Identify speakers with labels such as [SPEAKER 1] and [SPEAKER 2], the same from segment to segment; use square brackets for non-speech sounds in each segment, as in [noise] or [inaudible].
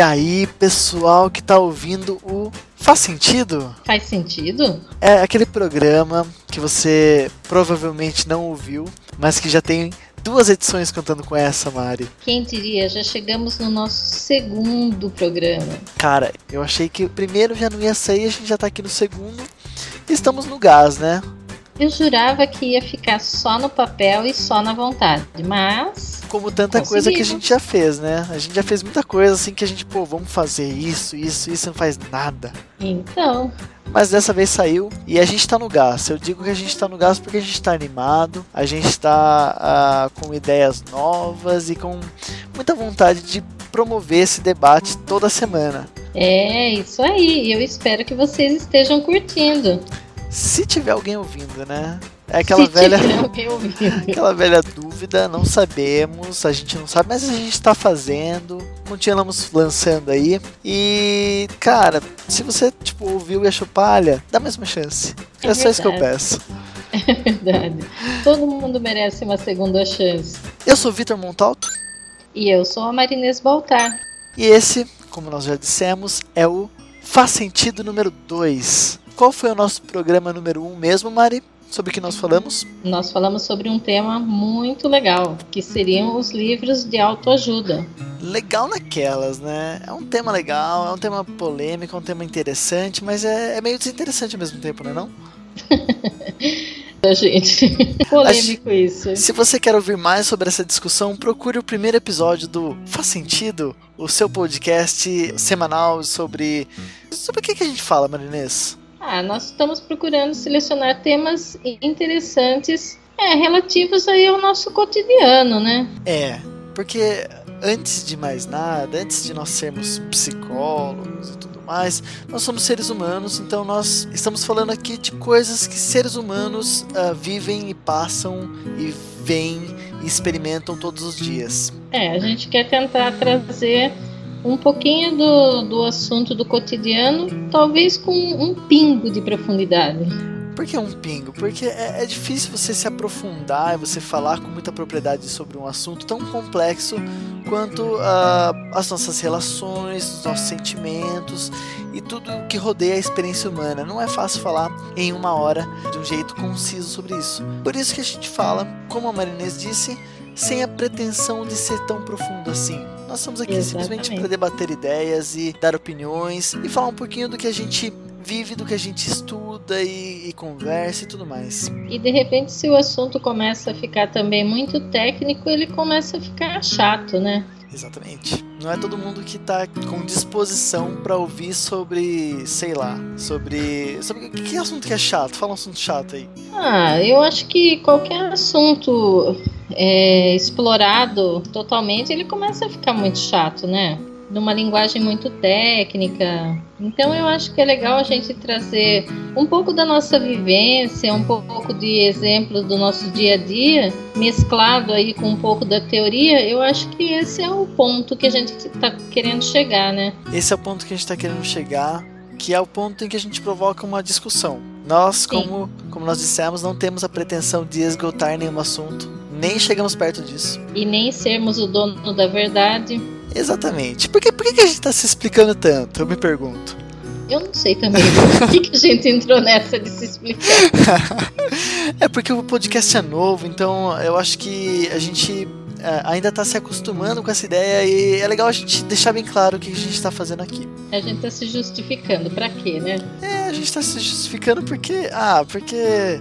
[SPEAKER 1] E aí, pessoal que tá ouvindo o Faz sentido?
[SPEAKER 2] Faz sentido?
[SPEAKER 1] É aquele programa que você provavelmente não ouviu, mas que já tem duas edições contando com essa, Mari.
[SPEAKER 2] Quem diria, já chegamos no nosso segundo programa.
[SPEAKER 1] Cara, eu achei que o primeiro já não ia sair, a gente já tá aqui no segundo. E estamos no gás, né?
[SPEAKER 2] Eu jurava que ia ficar só no papel e só na vontade, mas.
[SPEAKER 1] Como tanta coisa que a gente já fez, né? A gente já fez muita coisa assim que a gente, pô, vamos fazer isso, isso, isso, não faz nada.
[SPEAKER 2] Então.
[SPEAKER 1] Mas dessa vez saiu e a gente tá no gás. Eu digo que a gente tá no gás porque a gente tá animado, a gente tá uh, com ideias novas e com muita vontade de promover esse debate toda semana.
[SPEAKER 2] É, isso aí. Eu espero que vocês estejam curtindo.
[SPEAKER 1] Se tiver alguém ouvindo, né? É aquela Se velha. [laughs] aquela velha dúvida, não sabemos, a gente não sabe, mas a gente está fazendo, continuamos lançando aí. E, cara, se você tipo, ouviu e achou palha, dá mais uma chance. É, é só isso que eu peço. [laughs]
[SPEAKER 2] É verdade. Todo mundo merece uma segunda chance.
[SPEAKER 1] Eu sou Vitor Montalto.
[SPEAKER 2] E eu sou a Marinês Baltar.
[SPEAKER 1] E esse, como nós já dissemos, é o Faz Sentido número 2. Qual foi o nosso programa número 1 um mesmo, Mari? Sobre o que nós falamos?
[SPEAKER 2] Nós falamos sobre um tema muito legal, que seriam os livros de autoajuda.
[SPEAKER 1] Legal naquelas, né? É um tema legal, é um tema polêmico, é um tema interessante, mas é, é meio desinteressante ao mesmo tempo, não é não? [laughs]
[SPEAKER 2] gente. [laughs] Polêmico isso.
[SPEAKER 1] Se você quer ouvir mais sobre essa discussão, procure o primeiro episódio do Faz Sentido, o seu podcast semanal sobre. Sobre o que, que a gente fala, Marinês?
[SPEAKER 2] Ah, nós estamos procurando selecionar temas interessantes, é, relativos aí ao nosso cotidiano, né?
[SPEAKER 1] É, porque antes de mais nada, antes de nós sermos psicólogos e tudo mais, nós somos seres humanos, então nós estamos falando aqui de coisas que seres humanos uh, vivem e passam e veem e experimentam todos os dias.
[SPEAKER 2] É, a gente quer tentar trazer um pouquinho do, do assunto do cotidiano, talvez com um pingo de profundidade.
[SPEAKER 1] Por que um pingo? Porque é, é, difícil você se aprofundar e você falar com muita propriedade sobre um assunto tão complexo quanto uh, as nossas relações, os nossos sentimentos e tudo que rodeia a experiência humana. Não é fácil falar em uma hora de um jeito conciso sobre isso. Por isso que a gente fala, como a Marinês disse, sem a pretensão de ser tão profundo assim. Nós estamos aqui Exatamente. simplesmente para debater ideias e dar opiniões e falar um pouquinho do que a gente vive, do que a gente estuda e, e, conversa e tudo mais.
[SPEAKER 2] E de repente, se o assunto começa a ficar também muito técnico, ele começa a ficar chato, né?
[SPEAKER 1] Exatamente. Não é todo mundo que tá com disposição para ouvir sobre, sei lá, sobre. sobre que, que assunto que é chato? Fala um assunto chato aí.
[SPEAKER 2] Ah, eu acho que qualquer assunto é, explorado totalmente, ele começa a ficar muito chato, né? Numa linguagem muito técnica. Então eu acho que é legal a gente trazer um pouco da nossa vivência, um pouco de exemplos do nosso dia a dia, mesclado aí com um pouco da teoria. Eu acho que esse é o ponto que a gente está querendo chegar, né?
[SPEAKER 1] Esse é o ponto que a gente está querendo chegar, que é o ponto em que a gente provoca uma discussão. Nós, como, como nós dissemos, não temos a pretensão de esgotar nenhum assunto, nem chegamos perto disso.
[SPEAKER 2] E nem sermos o dono da verdade
[SPEAKER 1] Exatamente. Por que, por que a gente está se explicando tanto? Eu me pergunto.
[SPEAKER 2] Eu não sei também. [laughs] Por que, que a gente entrou nessa de se explicar? [laughs]
[SPEAKER 1] é porque o podcast é novo, então eu acho que a gente é, ainda está se acostumando com essa ideia e é legal a gente deixar bem claro o que a gente está fazendo aqui.
[SPEAKER 2] A gente está se justificando, para quê, né?
[SPEAKER 1] É, a gente está se justificando porque. Ah, porque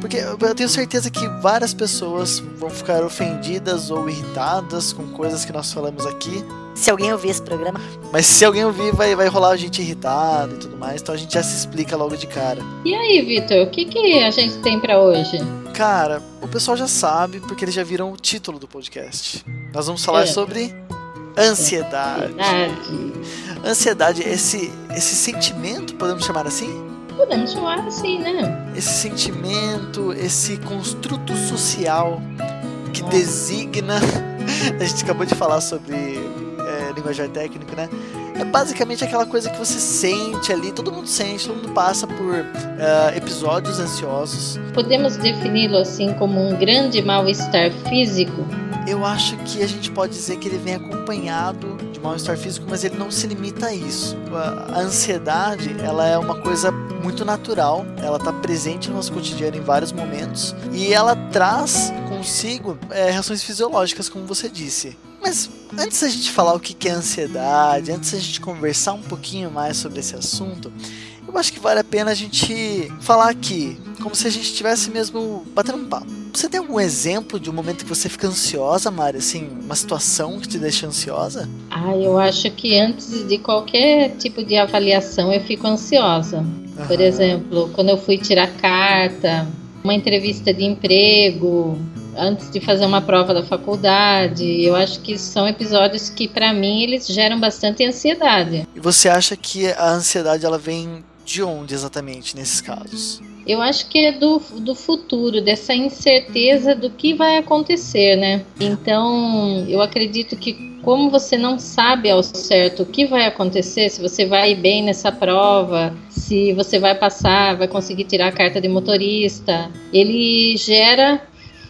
[SPEAKER 1] porque eu tenho certeza que várias pessoas vão ficar ofendidas ou irritadas com coisas que nós falamos aqui.
[SPEAKER 3] Se alguém ouvir esse programa.
[SPEAKER 1] Mas se alguém ouvir, vai, vai rolar a gente irritada e tudo mais. Então a gente já se explica logo de cara.
[SPEAKER 2] E aí, Vitor, o que, que a gente tem para hoje?
[SPEAKER 1] Cara, o pessoal já sabe, porque eles já viram o título do podcast. Nós vamos falar é. sobre ansiedade. Ansiedade. Ansiedade, esse, esse sentimento, podemos chamar assim?
[SPEAKER 2] Podemos chamar assim, né?
[SPEAKER 1] Esse sentimento, esse construto social que Nossa. designa. [laughs] A gente acabou de falar sobre é, linguajar técnico, né? É basicamente aquela coisa que você sente ali, todo mundo sente, todo mundo passa por uh, episódios ansiosos.
[SPEAKER 2] Podemos defini-lo assim como um grande mal-estar físico?
[SPEAKER 1] Eu acho que a gente pode dizer que ele vem acompanhado de mal-estar físico, mas ele não se limita a isso. A ansiedade, ela é uma coisa muito natural, ela está presente no nosso cotidiano em vários momentos e ela traz consigo é, reações fisiológicas, como você disse. Mas antes da gente falar o que é ansiedade, antes da gente conversar um pouquinho mais sobre esse assunto, eu acho que vale a pena a gente falar aqui, como se a gente estivesse mesmo batendo um papo. Você tem algum exemplo de um momento que você fica ansiosa, Mari? Assim, uma situação que te deixa ansiosa?
[SPEAKER 2] Ah, eu acho que antes de qualquer tipo de avaliação eu fico ansiosa. Uhum. Por exemplo, quando eu fui tirar carta, uma entrevista de emprego, antes de fazer uma prova da faculdade. Eu acho que são episódios que para mim eles geram bastante ansiedade.
[SPEAKER 1] E você acha que a ansiedade ela vem de onde exatamente nesses casos?
[SPEAKER 2] Eu acho que é do, do futuro, dessa incerteza do que vai acontecer, né? Então, eu acredito que como você não sabe ao certo o que vai acontecer, se você vai bem nessa prova, se você vai passar, vai conseguir tirar a carta de motorista, ele gera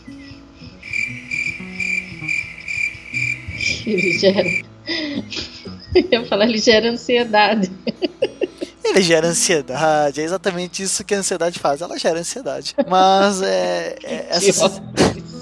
[SPEAKER 2] [laughs] ele gera [laughs] eu ia falar, ele gera ansiedade. [laughs]
[SPEAKER 1] Ele gera ansiedade, é exatamente isso que a ansiedade faz. Ela gera ansiedade. Mas é. é [laughs] essa...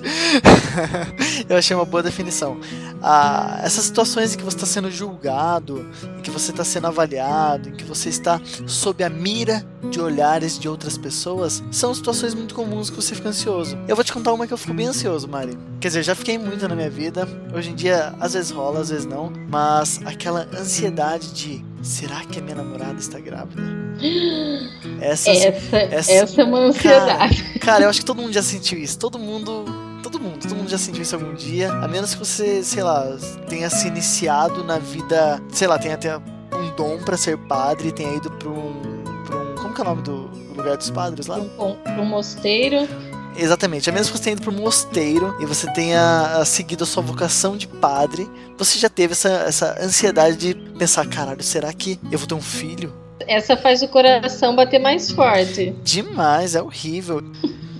[SPEAKER 1] [laughs] Eu achei uma boa definição. Ah, essas situações em que você está sendo julgado, em que você está sendo avaliado, em que você está sob a mira de olhares de outras pessoas, são situações muito comuns que você fica ansioso. Eu vou te contar uma que eu fico bem ansioso, Mari. Quer dizer, já fiquei muito na minha vida. Hoje em dia, às vezes rola, às vezes não. Mas aquela ansiedade de será que a minha namorada está grávida? [gasps]
[SPEAKER 2] Essa, essa, essa, essa é uma ansiedade.
[SPEAKER 1] Cara, cara, eu acho que todo mundo já sentiu isso. Todo mundo todo mundo, todo mundo já sentiu isso algum dia, a menos que você, sei lá, tenha se iniciado na vida, sei lá, tenha até um dom para ser padre, tenha ido para um, pra um, como que é o nome do lugar dos padres lá?
[SPEAKER 2] Um, um mosteiro.
[SPEAKER 1] Exatamente, a menos que você tenha ido para um mosteiro e você tenha ah, seguido a sua vocação de padre, você já teve essa, essa ansiedade de pensar, caralho, será que eu vou ter um filho?
[SPEAKER 2] Essa faz o coração bater mais forte.
[SPEAKER 1] Demais, é horrível.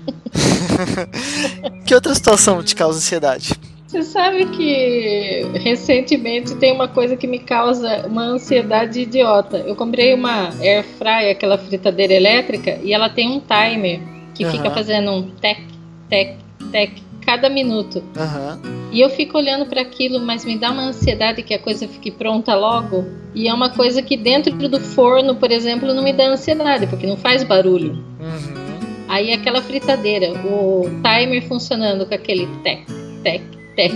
[SPEAKER 1] [laughs] que outra situação te causa ansiedade?
[SPEAKER 2] Você sabe que recentemente tem uma coisa que me causa uma ansiedade idiota. Eu comprei uma air fry, aquela fritadeira elétrica, e ela tem um timer que uhum. fica fazendo um tec, tec, tec cada minuto.
[SPEAKER 1] Uhum.
[SPEAKER 2] E eu fico olhando para aquilo, mas me dá uma ansiedade que a coisa fique pronta logo. E é uma coisa que dentro do forno, por exemplo, não me dá ansiedade, porque não faz barulho.
[SPEAKER 1] Uhum.
[SPEAKER 2] Aí aquela fritadeira, o timer funcionando com aquele tec, tec, tec,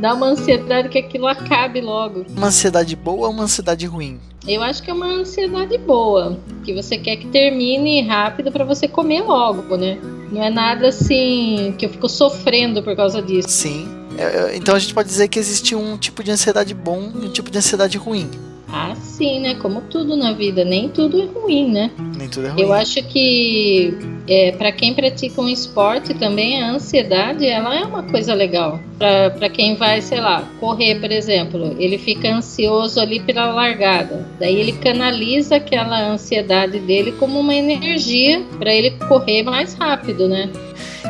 [SPEAKER 2] dá uma ansiedade que aquilo acabe logo.
[SPEAKER 1] Uma ansiedade boa ou uma ansiedade ruim?
[SPEAKER 2] Eu acho que é uma ansiedade boa, que você quer que termine rápido para você comer logo, né? Não é nada assim que eu fico sofrendo por causa disso.
[SPEAKER 1] Sim. É, então a gente pode dizer que existe um tipo de ansiedade bom e um tipo de ansiedade ruim.
[SPEAKER 2] Ah, sim, né? Como tudo na vida, nem tudo é ruim, né?
[SPEAKER 1] Nem tudo é ruim.
[SPEAKER 2] Eu acho que é, para quem pratica um esporte também a ansiedade ela é uma coisa legal. Para quem vai, sei lá, correr, por exemplo, ele fica ansioso ali pela largada. Daí ele canaliza aquela ansiedade dele como uma energia para ele correr mais rápido, né?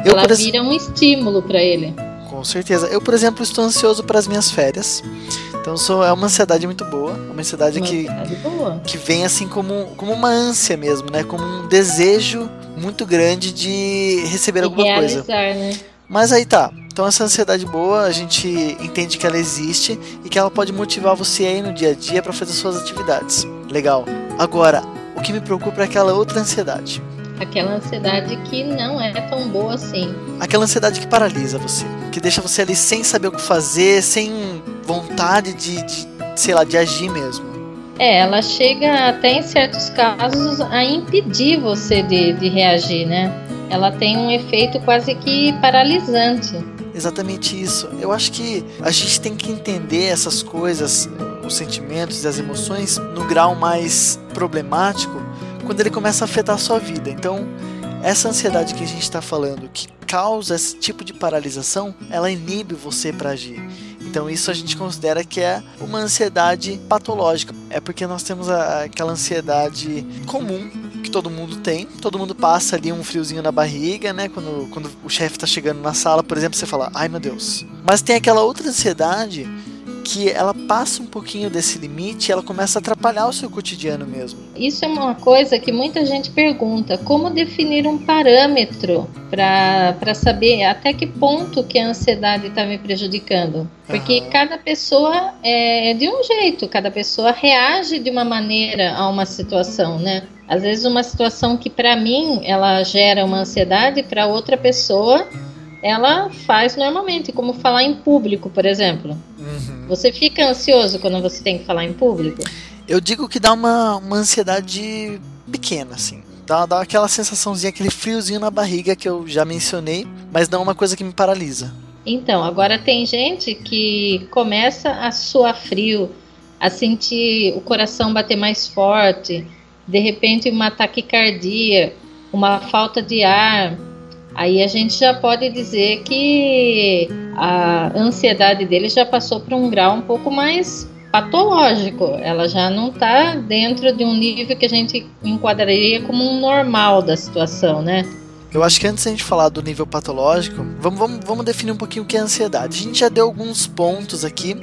[SPEAKER 2] Eu, ela vira um estímulo para ele.
[SPEAKER 1] Com certeza. Eu, por exemplo, estou ansioso para as minhas férias. Então sou, é uma ansiedade muito boa, uma ansiedade uma que,
[SPEAKER 2] boa.
[SPEAKER 1] que vem assim como, como uma ânsia mesmo, né? Como um desejo muito grande de receber
[SPEAKER 2] de
[SPEAKER 1] alguma
[SPEAKER 2] realizar,
[SPEAKER 1] coisa.
[SPEAKER 2] Né?
[SPEAKER 1] Mas aí tá. Então essa ansiedade boa, a gente entende que ela existe e que ela pode motivar você aí no dia a dia para fazer suas atividades. Legal. Agora, o que me preocupa é aquela outra ansiedade.
[SPEAKER 2] Aquela ansiedade que não é tão boa assim.
[SPEAKER 1] Aquela ansiedade que paralisa você, que deixa você ali sem saber o que fazer, sem vontade de, de sei lá, de agir mesmo.
[SPEAKER 2] É, ela chega até em certos casos a impedir você de, de reagir, né? Ela tem um efeito quase que paralisante.
[SPEAKER 1] Exatamente isso. Eu acho que a gente tem que entender essas coisas, os sentimentos e as emoções, no grau mais problemático, quando ele começa a afetar a sua vida. Então, essa ansiedade que a gente está falando, que causa esse tipo de paralisação, ela inibe você para agir. Então isso a gente considera que é uma ansiedade patológica. É porque nós temos a, aquela ansiedade comum que todo mundo tem. Todo mundo passa ali um friozinho na barriga, né? Quando, quando o chefe está chegando na sala, por exemplo, você fala, ai meu Deus. Mas tem aquela outra ansiedade que ela passa um pouquinho desse limite ela começa a atrapalhar o seu cotidiano mesmo.
[SPEAKER 2] Isso é uma coisa que muita gente pergunta: como definir um parâmetro para saber até que ponto que a ansiedade está me prejudicando? Porque uhum. cada pessoa é de um jeito, cada pessoa reage de uma maneira a uma situação, né? Às vezes uma situação que para mim ela gera uma ansiedade, para outra pessoa ela faz normalmente, como falar em público, por exemplo. Uhum. Você fica ansioso quando você tem que falar em público?
[SPEAKER 1] Eu digo que dá uma, uma ansiedade pequena, assim. Dá, dá aquela sensaçãozinha, aquele friozinho na barriga que eu já mencionei, mas não é uma coisa que me paralisa.
[SPEAKER 2] Então, agora tem gente que começa a suar frio, a sentir o coração bater mais forte, de repente uma taquicardia, uma falta de ar, aí a gente já pode dizer que a ansiedade dele já passou para um grau um pouco mais patológico. Ela já não está dentro de um nível que a gente enquadraria como um normal da situação, né?
[SPEAKER 1] Eu acho que antes a gente falar do nível patológico, vamos, vamos, vamos definir um pouquinho o que é ansiedade. A gente já deu alguns pontos aqui.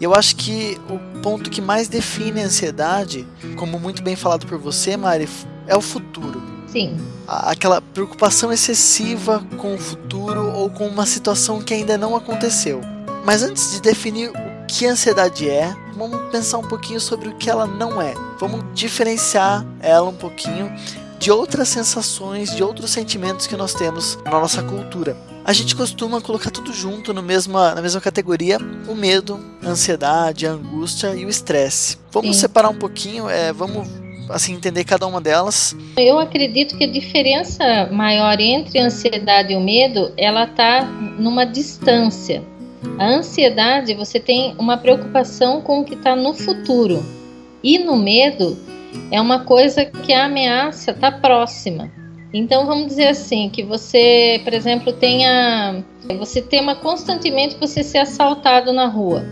[SPEAKER 1] Eu acho que o ponto que mais define a ansiedade, como muito bem falado por você, Mari, é o futuro.
[SPEAKER 2] Sim.
[SPEAKER 1] Aquela preocupação excessiva com o futuro ou com uma situação que ainda não aconteceu. Mas antes de definir o que a ansiedade é, vamos pensar um pouquinho sobre o que ela não é. Vamos diferenciar ela um pouquinho de outras sensações, de outros sentimentos que nós temos na nossa cultura. A gente costuma colocar tudo junto no mesma, na mesma categoria: o medo, a ansiedade, a angústia e o estresse. Vamos Sim. separar um pouquinho, é, vamos assim entender cada uma delas.
[SPEAKER 2] Eu acredito que a diferença maior entre a ansiedade e o medo, ela tá numa distância. A ansiedade, você tem uma preocupação com o que está no futuro. E no medo, é uma coisa que a ameaça está próxima. Então vamos dizer assim, que você, por exemplo, tenha você tema constantemente você ser assaltado na rua.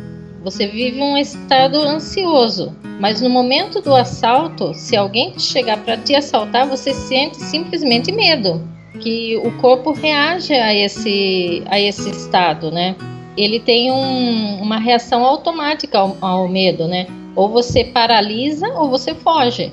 [SPEAKER 2] Você vive um estado ansioso, mas no momento do assalto, se alguém chegar para te assaltar, você sente simplesmente medo, que o corpo reage a esse a esse estado, né? Ele tem um, uma reação automática ao, ao medo, né? Ou você paralisa ou você foge.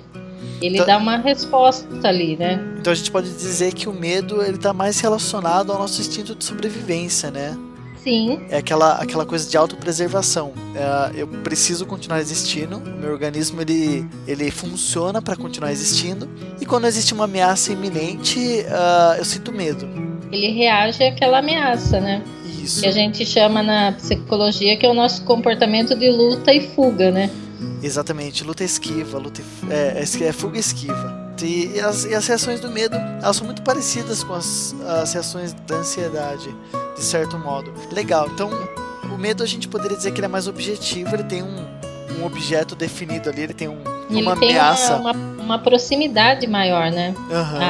[SPEAKER 2] Ele então, dá uma resposta ali, né?
[SPEAKER 1] Então a gente pode dizer que o medo ele está mais relacionado ao nosso instinto de sobrevivência, né?
[SPEAKER 2] Sim.
[SPEAKER 1] É aquela, aquela coisa de autopreservação. É, eu preciso continuar existindo, o meu organismo ele, ele funciona para continuar existindo, e quando existe uma ameaça iminente, uh, eu sinto medo.
[SPEAKER 2] Ele reage àquela ameaça, né?
[SPEAKER 1] Isso.
[SPEAKER 2] Que a gente chama na psicologia que é o nosso comportamento de luta e fuga, né?
[SPEAKER 1] Exatamente, luta esquiva, luta é, é, é fuga esquiva. E, e, as, e as reações do medo, elas são muito parecidas com as, as reações da ansiedade, de certo modo. Legal, então o medo a gente poderia dizer que ele é mais objetivo, ele tem um, um objeto definido ali, ele tem um, uma
[SPEAKER 2] ele
[SPEAKER 1] ameaça.
[SPEAKER 2] Tem uma, uma, uma, proximidade maior, né?
[SPEAKER 1] Uhum.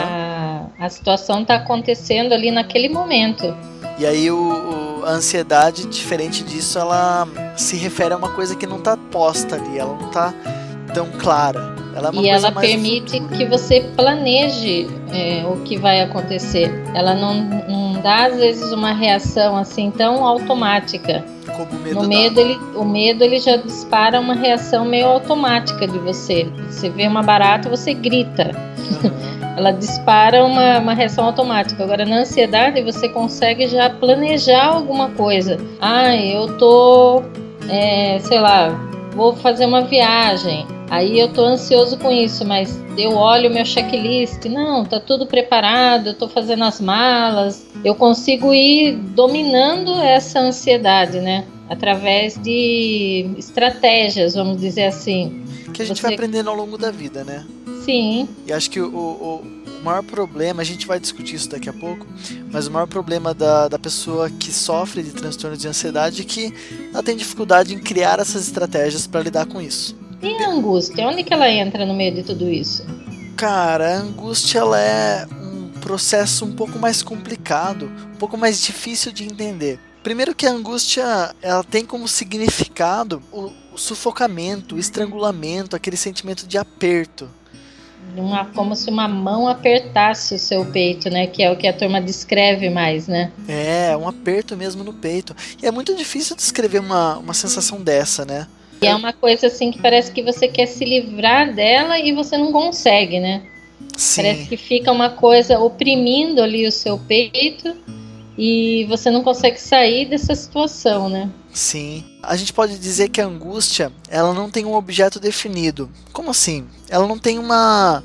[SPEAKER 2] A, a situação está acontecendo ali naquele momento.
[SPEAKER 1] E aí o, o, a ansiedade, diferente disso, ela se refere a uma coisa que não está posta ali, ela não está tão clara. Ela é
[SPEAKER 2] e ela permite que você planeje é, o que vai acontecer. Ela não, não dá às vezes uma reação assim tão automática.
[SPEAKER 1] Como o medo
[SPEAKER 2] no medo ele, o medo ele já dispara uma reação meio automática de você. Você vê uma barata, você grita. Uhum. [laughs] ela dispara uma, uma reação automática. Agora, na ansiedade, você consegue já planejar alguma coisa. Ah, eu tô, é, sei lá, vou fazer uma viagem. Aí eu tô ansioso com isso, mas eu olho meu checklist, não, tá tudo preparado, eu tô fazendo as malas. Eu consigo ir dominando essa ansiedade, né? Através de estratégias, vamos dizer assim.
[SPEAKER 1] Que a gente Você... vai aprendendo ao longo da vida, né?
[SPEAKER 2] Sim.
[SPEAKER 1] E acho que o, o, o, maior problema, a gente vai discutir isso daqui a pouco, mas o maior problema da, da pessoa que sofre de transtorno de ansiedade é que ela tem dificuldade em criar essas estratégias para lidar com isso.
[SPEAKER 2] E a angústia? Onde que ela entra no meio de tudo isso?
[SPEAKER 1] Cara, a angústia ela é um processo um pouco mais complicado, um pouco mais difícil de entender. Primeiro que a angústia ela tem como significado o, o sufocamento, o estrangulamento, aquele sentimento de aperto.
[SPEAKER 2] Uma, como se uma mão apertasse o seu peito, né? Que é o que a turma descreve mais, né?
[SPEAKER 1] É, um aperto mesmo no peito. E é muito difícil descrever uma, uma sensação dessa, né?
[SPEAKER 2] E é uma coisa assim que parece que você quer se livrar dela e você não consegue, né?
[SPEAKER 1] Sim.
[SPEAKER 2] Parece que fica uma coisa oprimindo ali o seu peito e você não consegue sair dessa situação, né?
[SPEAKER 1] Sim. A gente pode dizer que a angústia, ela não tem um objeto definido. Como assim? Ela não tem uma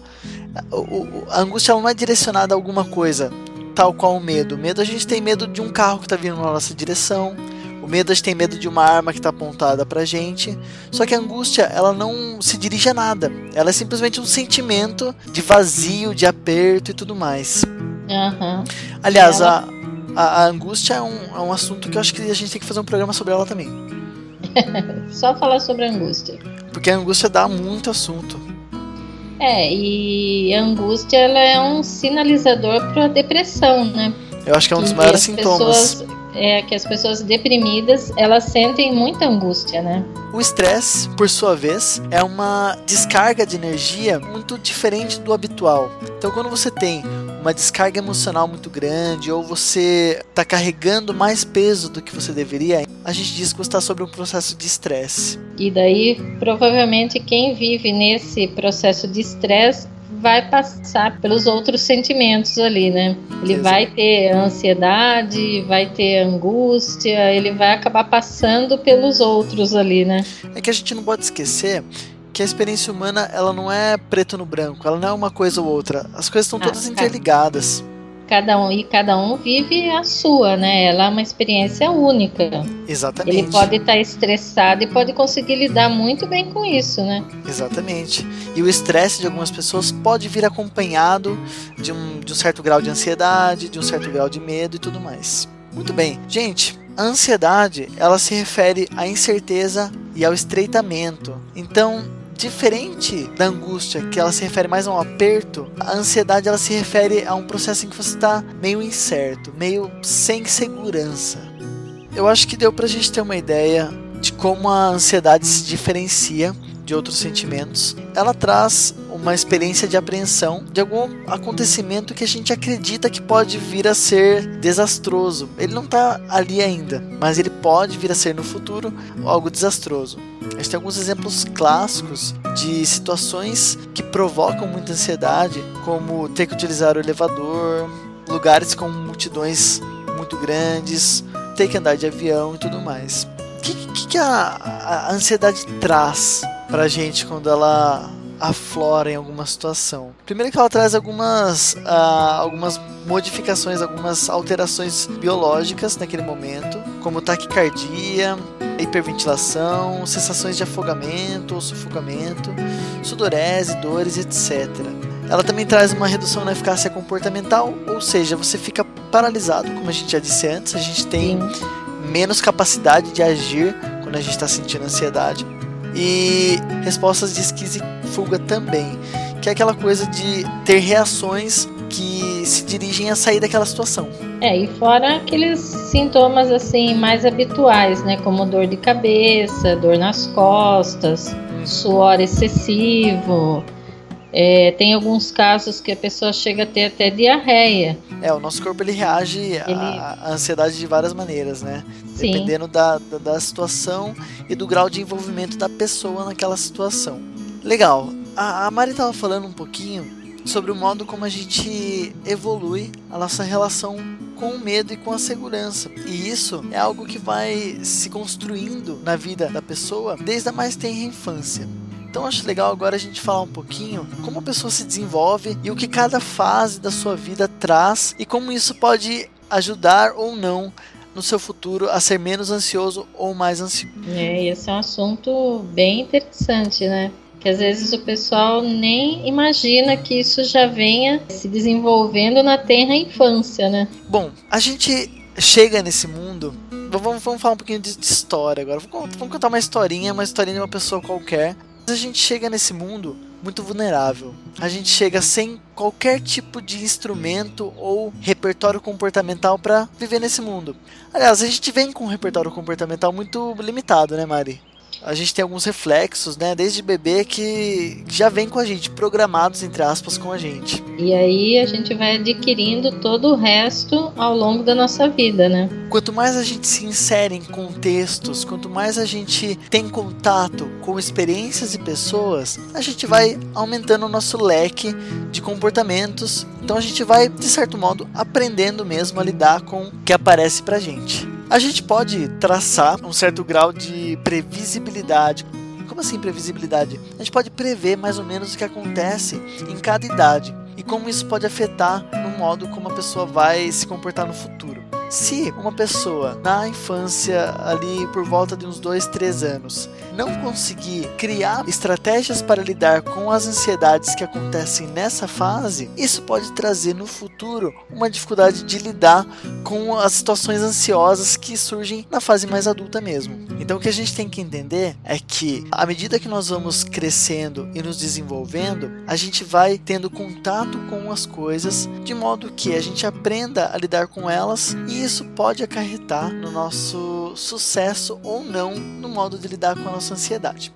[SPEAKER 1] a angústia não é direcionada a alguma coisa, tal qual o medo. O medo a gente tem medo de um carro que está vindo na nossa direção. O medo a gente tem medo de uma arma que está apontada pra gente. Só que a angústia, ela não se dirige a nada. Ela é simplesmente um sentimento de vazio, de aperto e tudo mais.
[SPEAKER 2] Uhum.
[SPEAKER 1] Aliás, ela... a, a, a angústia é um, é um assunto que eu acho que a gente tem que fazer um programa sobre ela também. [laughs]
[SPEAKER 2] Só falar sobre a angústia.
[SPEAKER 1] Porque a angústia dá muito assunto.
[SPEAKER 2] É, e a angústia ela é um sinalizador para a depressão, né?
[SPEAKER 1] Eu acho que é um dos maiores sintomas.
[SPEAKER 2] Pessoas, é que as pessoas deprimidas elas sentem muita angústia, né?
[SPEAKER 1] O estresse, por sua vez, é uma descarga de energia muito diferente do habitual. Então, quando você tem uma descarga emocional muito grande ou você está carregando mais peso do que você deveria, a gente diz que está sobre um processo de estresse.
[SPEAKER 2] E daí, provavelmente, quem vive nesse processo de estresse vai passar pelos outros sentimentos ali, né? Ele Exato. vai ter ansiedade, vai ter angústia, ele vai acabar passando pelos outros ali, né?
[SPEAKER 1] É que a gente não pode esquecer que a experiência humana ela não é preto no branco, ela não é uma coisa ou outra. As coisas estão ah, todas interligadas.
[SPEAKER 2] Cada um e cada um vive a sua, né? Ela é uma experiência única.
[SPEAKER 1] Exatamente.
[SPEAKER 2] Ele pode estar estressado e pode conseguir lidar muito bem com isso, né?
[SPEAKER 1] Exatamente. E o estresse de algumas pessoas pode vir acompanhado de um, de um certo grau de ansiedade, de um certo grau de medo e tudo mais. Muito bem, gente. A ansiedade, ela se refere à incerteza e ao estreitamento. Então, diferente da angústia, que ela se refere mais a um aperto, a ansiedade ela se refere a um processo em que você está meio incerto, meio sem segurança. Eu acho que deu pra gente ter uma ideia de como a ansiedade se diferencia de outros sentimentos. Ela traz uma experiência de apreensão de algum acontecimento que a gente acredita que pode vir a ser desastroso. Ele não está ali ainda, mas ele pode vir a ser no futuro algo desastroso. A gente tem alguns exemplos clássicos de situações que provocam muita ansiedade, como ter que utilizar o elevador, lugares com multidões muito grandes, ter que andar de avião e tudo mais. O que, que, que a, a ansiedade traz pra gente quando ela aflora em alguma situação. Primeiro que ela traz algumas, uh, algumas modificações, algumas alterações biológicas naquele momento, como taquicardia, hiperventilação, sensações de afogamento ou sufocamento, sudorese, dores, etc. Ela também traz uma redução na eficácia comportamental, ou seja, você fica paralisado, como a gente já disse antes, a gente tem menos capacidade de agir quando a gente está sentindo ansiedade e respostas de esquizo e fuga também, que é aquela coisa de ter reações que se dirigem a sair daquela situação.
[SPEAKER 2] É, e fora aqueles sintomas assim mais habituais, né, como dor de cabeça, dor nas costas, hum. suor excessivo, é, tem alguns casos que a pessoa chega a ter até diarreia.
[SPEAKER 1] É, o nosso corpo ele reage ele... à ansiedade de várias maneiras, né?
[SPEAKER 2] Sim.
[SPEAKER 1] Dependendo da, da, da situação e do grau de envolvimento da pessoa naquela situação. Legal. A, a Mari estava falando um pouquinho sobre o modo como a gente evolui a nossa relação com o medo e com a segurança. E isso é algo que vai se construindo na vida da pessoa desde a mais tenra infância. Então acho legal agora a gente falar um pouquinho como a pessoa se desenvolve e o que cada fase da sua vida traz e como isso pode ajudar ou não no seu futuro a ser menos ansioso ou mais ansioso.
[SPEAKER 2] É, esse é um assunto bem interessante, né? Que às vezes o pessoal nem imagina que isso já venha se desenvolvendo na tenra infância, né?
[SPEAKER 1] Bom, a gente chega nesse mundo. Vamos, vamos falar um pouquinho de, de história agora. Vamos, vamos contar uma historinha, uma historinha de uma pessoa qualquer a gente chega nesse mundo muito vulnerável. A gente chega sem qualquer tipo de instrumento ou repertório comportamental para viver nesse mundo. Aliás, a gente vem com um repertório comportamental muito limitado, né, Mari? A gente tem alguns reflexos, né, desde bebê que já vem com a gente, programados entre aspas com a gente.
[SPEAKER 2] E aí a gente vai adquirindo todo o resto ao longo da nossa vida, né?
[SPEAKER 1] Quanto mais a gente se insere em contextos, quanto mais a gente tem contato com experiências e pessoas, a gente vai aumentando o nosso leque de comportamentos. Então a gente vai, de certo modo, aprendendo mesmo a lidar com o que aparece pra gente. A gente pode traçar um certo grau de previsibilidade. Como assim previsibilidade? A gente pode prever mais ou menos o que acontece em cada idade e como isso pode afetar no modo como a pessoa vai se comportar no futuro. Se uma pessoa na infância, ali por volta de uns 2, 3 anos, não conseguir criar estratégias para lidar com as ansiedades que acontecem nessa fase, isso pode trazer no futuro uma dificuldade de lidar com as situações ansiosas que surgem na fase mais adulta mesmo. Então o que a gente tem que entender é que à medida que nós vamos crescendo e nos desenvolvendo, a gente vai tendo contato com as coisas de modo que a gente aprenda a lidar com elas e isso pode acarretar no nosso sucesso ou não no modo de lidar com a nossa ansiedade.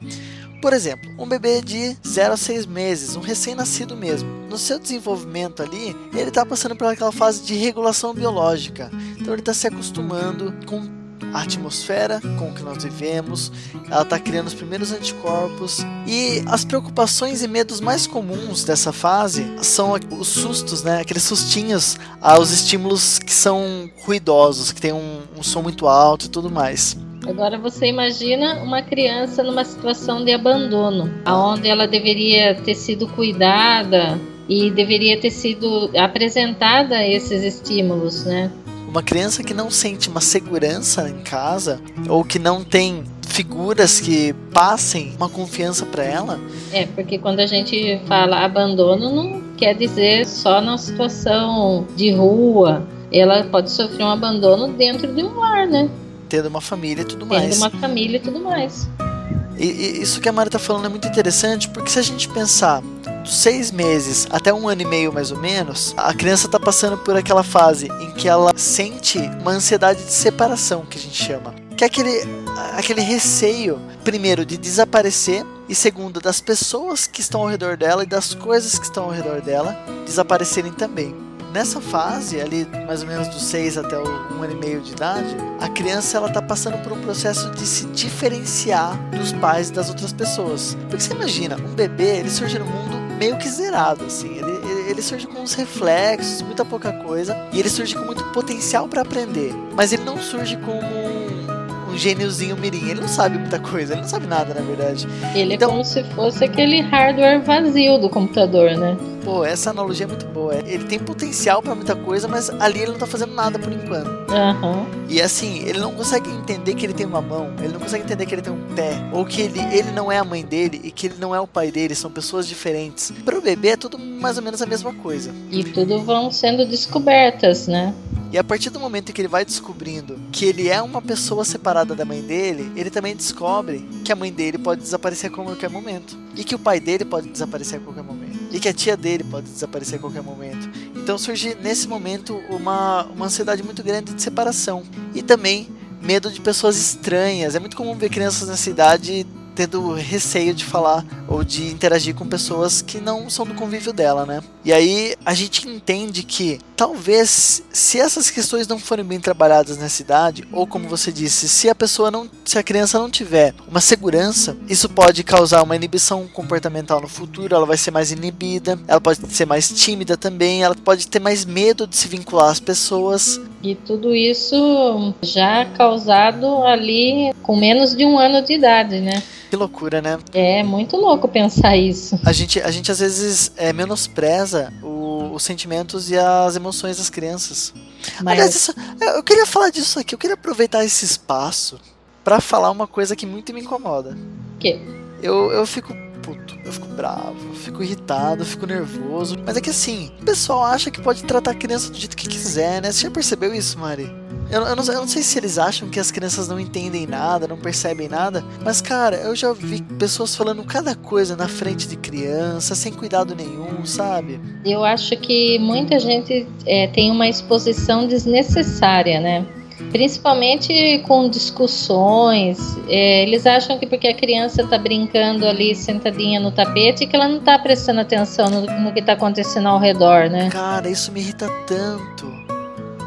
[SPEAKER 1] Por exemplo, um bebê de 0 a 6 meses, um recém-nascido mesmo. No seu desenvolvimento ali, ele está passando por aquela fase de regulação biológica. Então ele está se acostumando com a atmosfera com que nós vivemos, ela está criando os primeiros anticorpos e as preocupações e medos mais comuns dessa fase são os sustos, né? Aqueles sustinhos aos estímulos que são ruidosos, que tem um, um som muito alto e tudo mais.
[SPEAKER 2] Agora você imagina uma criança numa situação de abandono, aonde ela deveria ter sido cuidada e deveria ter sido apresentada esses estímulos, né?
[SPEAKER 1] Uma criança que não sente uma segurança em casa ou que não tem figuras que passem uma confiança para ela.
[SPEAKER 2] É, porque quando a gente fala abandono, não quer dizer só na situação de rua. Ela pode sofrer um abandono dentro de um lar, né?
[SPEAKER 1] Tendo uma família e tudo mais.
[SPEAKER 2] Tendo uma família e tudo mais.
[SPEAKER 1] E, e isso que a Mari tá falando é muito interessante, porque se a gente pensar dos seis meses até um ano e meio mais ou menos, a criança está passando por aquela fase em que ela sente uma ansiedade de separação, que a gente chama. Que é aquele, aquele receio, primeiro, de desaparecer, e segundo, das pessoas que estão ao redor dela e das coisas que estão ao redor dela desaparecerem também. Nessa fase, ali mais ou menos dos 6 até o um ano e meio de idade, a criança ela tá passando por um processo de se diferenciar dos pais e das outras pessoas. Porque você imagina, um bebê, ele surge no mundo meio que zerado, assim. Ele, ele, ele surge com uns reflexos, muita pouca coisa, e ele surge com muito potencial para aprender. Mas ele não surge como um, gêniozinho mirim. Ele não sabe muita coisa, ele não sabe nada, na verdade.
[SPEAKER 2] Ele então, é como se fosse aquele hardware vazio do computador, né?
[SPEAKER 1] Pô, essa analogia é muito boa. Ele tem potencial para muita coisa, mas ali ele não tá fazendo nada por enquanto.
[SPEAKER 2] Uhum.
[SPEAKER 1] E assim, ele não consegue entender que ele tem uma mão, ele não consegue entender que ele tem um pé, ou que ele, ele não é a mãe dele e que ele não é o pai dele, são pessoas diferentes. Para o bebê é tudo mais ou menos a mesma coisa.
[SPEAKER 2] E tudo vão sendo descobertas, né?
[SPEAKER 1] E a partir do momento que ele vai descobrindo que ele é uma pessoa separada da mãe dele, ele também descobre que a mãe dele pode desaparecer a qualquer momento. E que o pai dele pode desaparecer a qualquer momento. E que a tia dele pode desaparecer a qualquer momento. Então surge nesse momento uma, uma ansiedade muito grande de separação. E também medo de pessoas estranhas. É muito comum ver crianças na cidade tendo receio de falar ou de interagir com pessoas que não são do convívio dela, né? E aí a gente entende que talvez se essas questões não forem bem trabalhadas na cidade, ou como você disse, se a pessoa não, se a criança não tiver uma segurança, isso pode causar uma inibição comportamental no futuro, ela vai ser mais inibida, ela pode ser mais tímida também, ela pode ter mais medo de se vincular às pessoas.
[SPEAKER 2] E tudo isso já causado ali com menos de um ano de idade, né?
[SPEAKER 1] Que loucura, né?
[SPEAKER 2] É muito louco pensar isso.
[SPEAKER 1] A gente, a gente às vezes é, menospreza o, os sentimentos e as emoções das crianças. Mas... Aliás, isso, eu queria falar disso aqui, eu queria aproveitar esse espaço para falar uma coisa que muito me incomoda.
[SPEAKER 2] Que?
[SPEAKER 1] Eu, eu fico eu fico bravo, eu fico irritado, eu fico nervoso. Mas é que assim, o pessoal acha que pode tratar a criança do jeito que quiser, né? Você já percebeu isso, Mari? Eu, eu, não, eu, não, sei se eles acham que as crianças não entendem nada, não percebem nada, mas cara, eu já vi pessoas falando cada coisa na frente de criança, sem cuidado nenhum, sabe?
[SPEAKER 2] Eu acho que muita gente é, tem uma exposição desnecessária, né? Principalmente com discussões. É, eles acham que porque a criança está brincando ali sentadinha no tapete que ela não está prestando atenção no, no que está acontecendo ao redor, né?
[SPEAKER 1] Cara, isso me irrita tanto.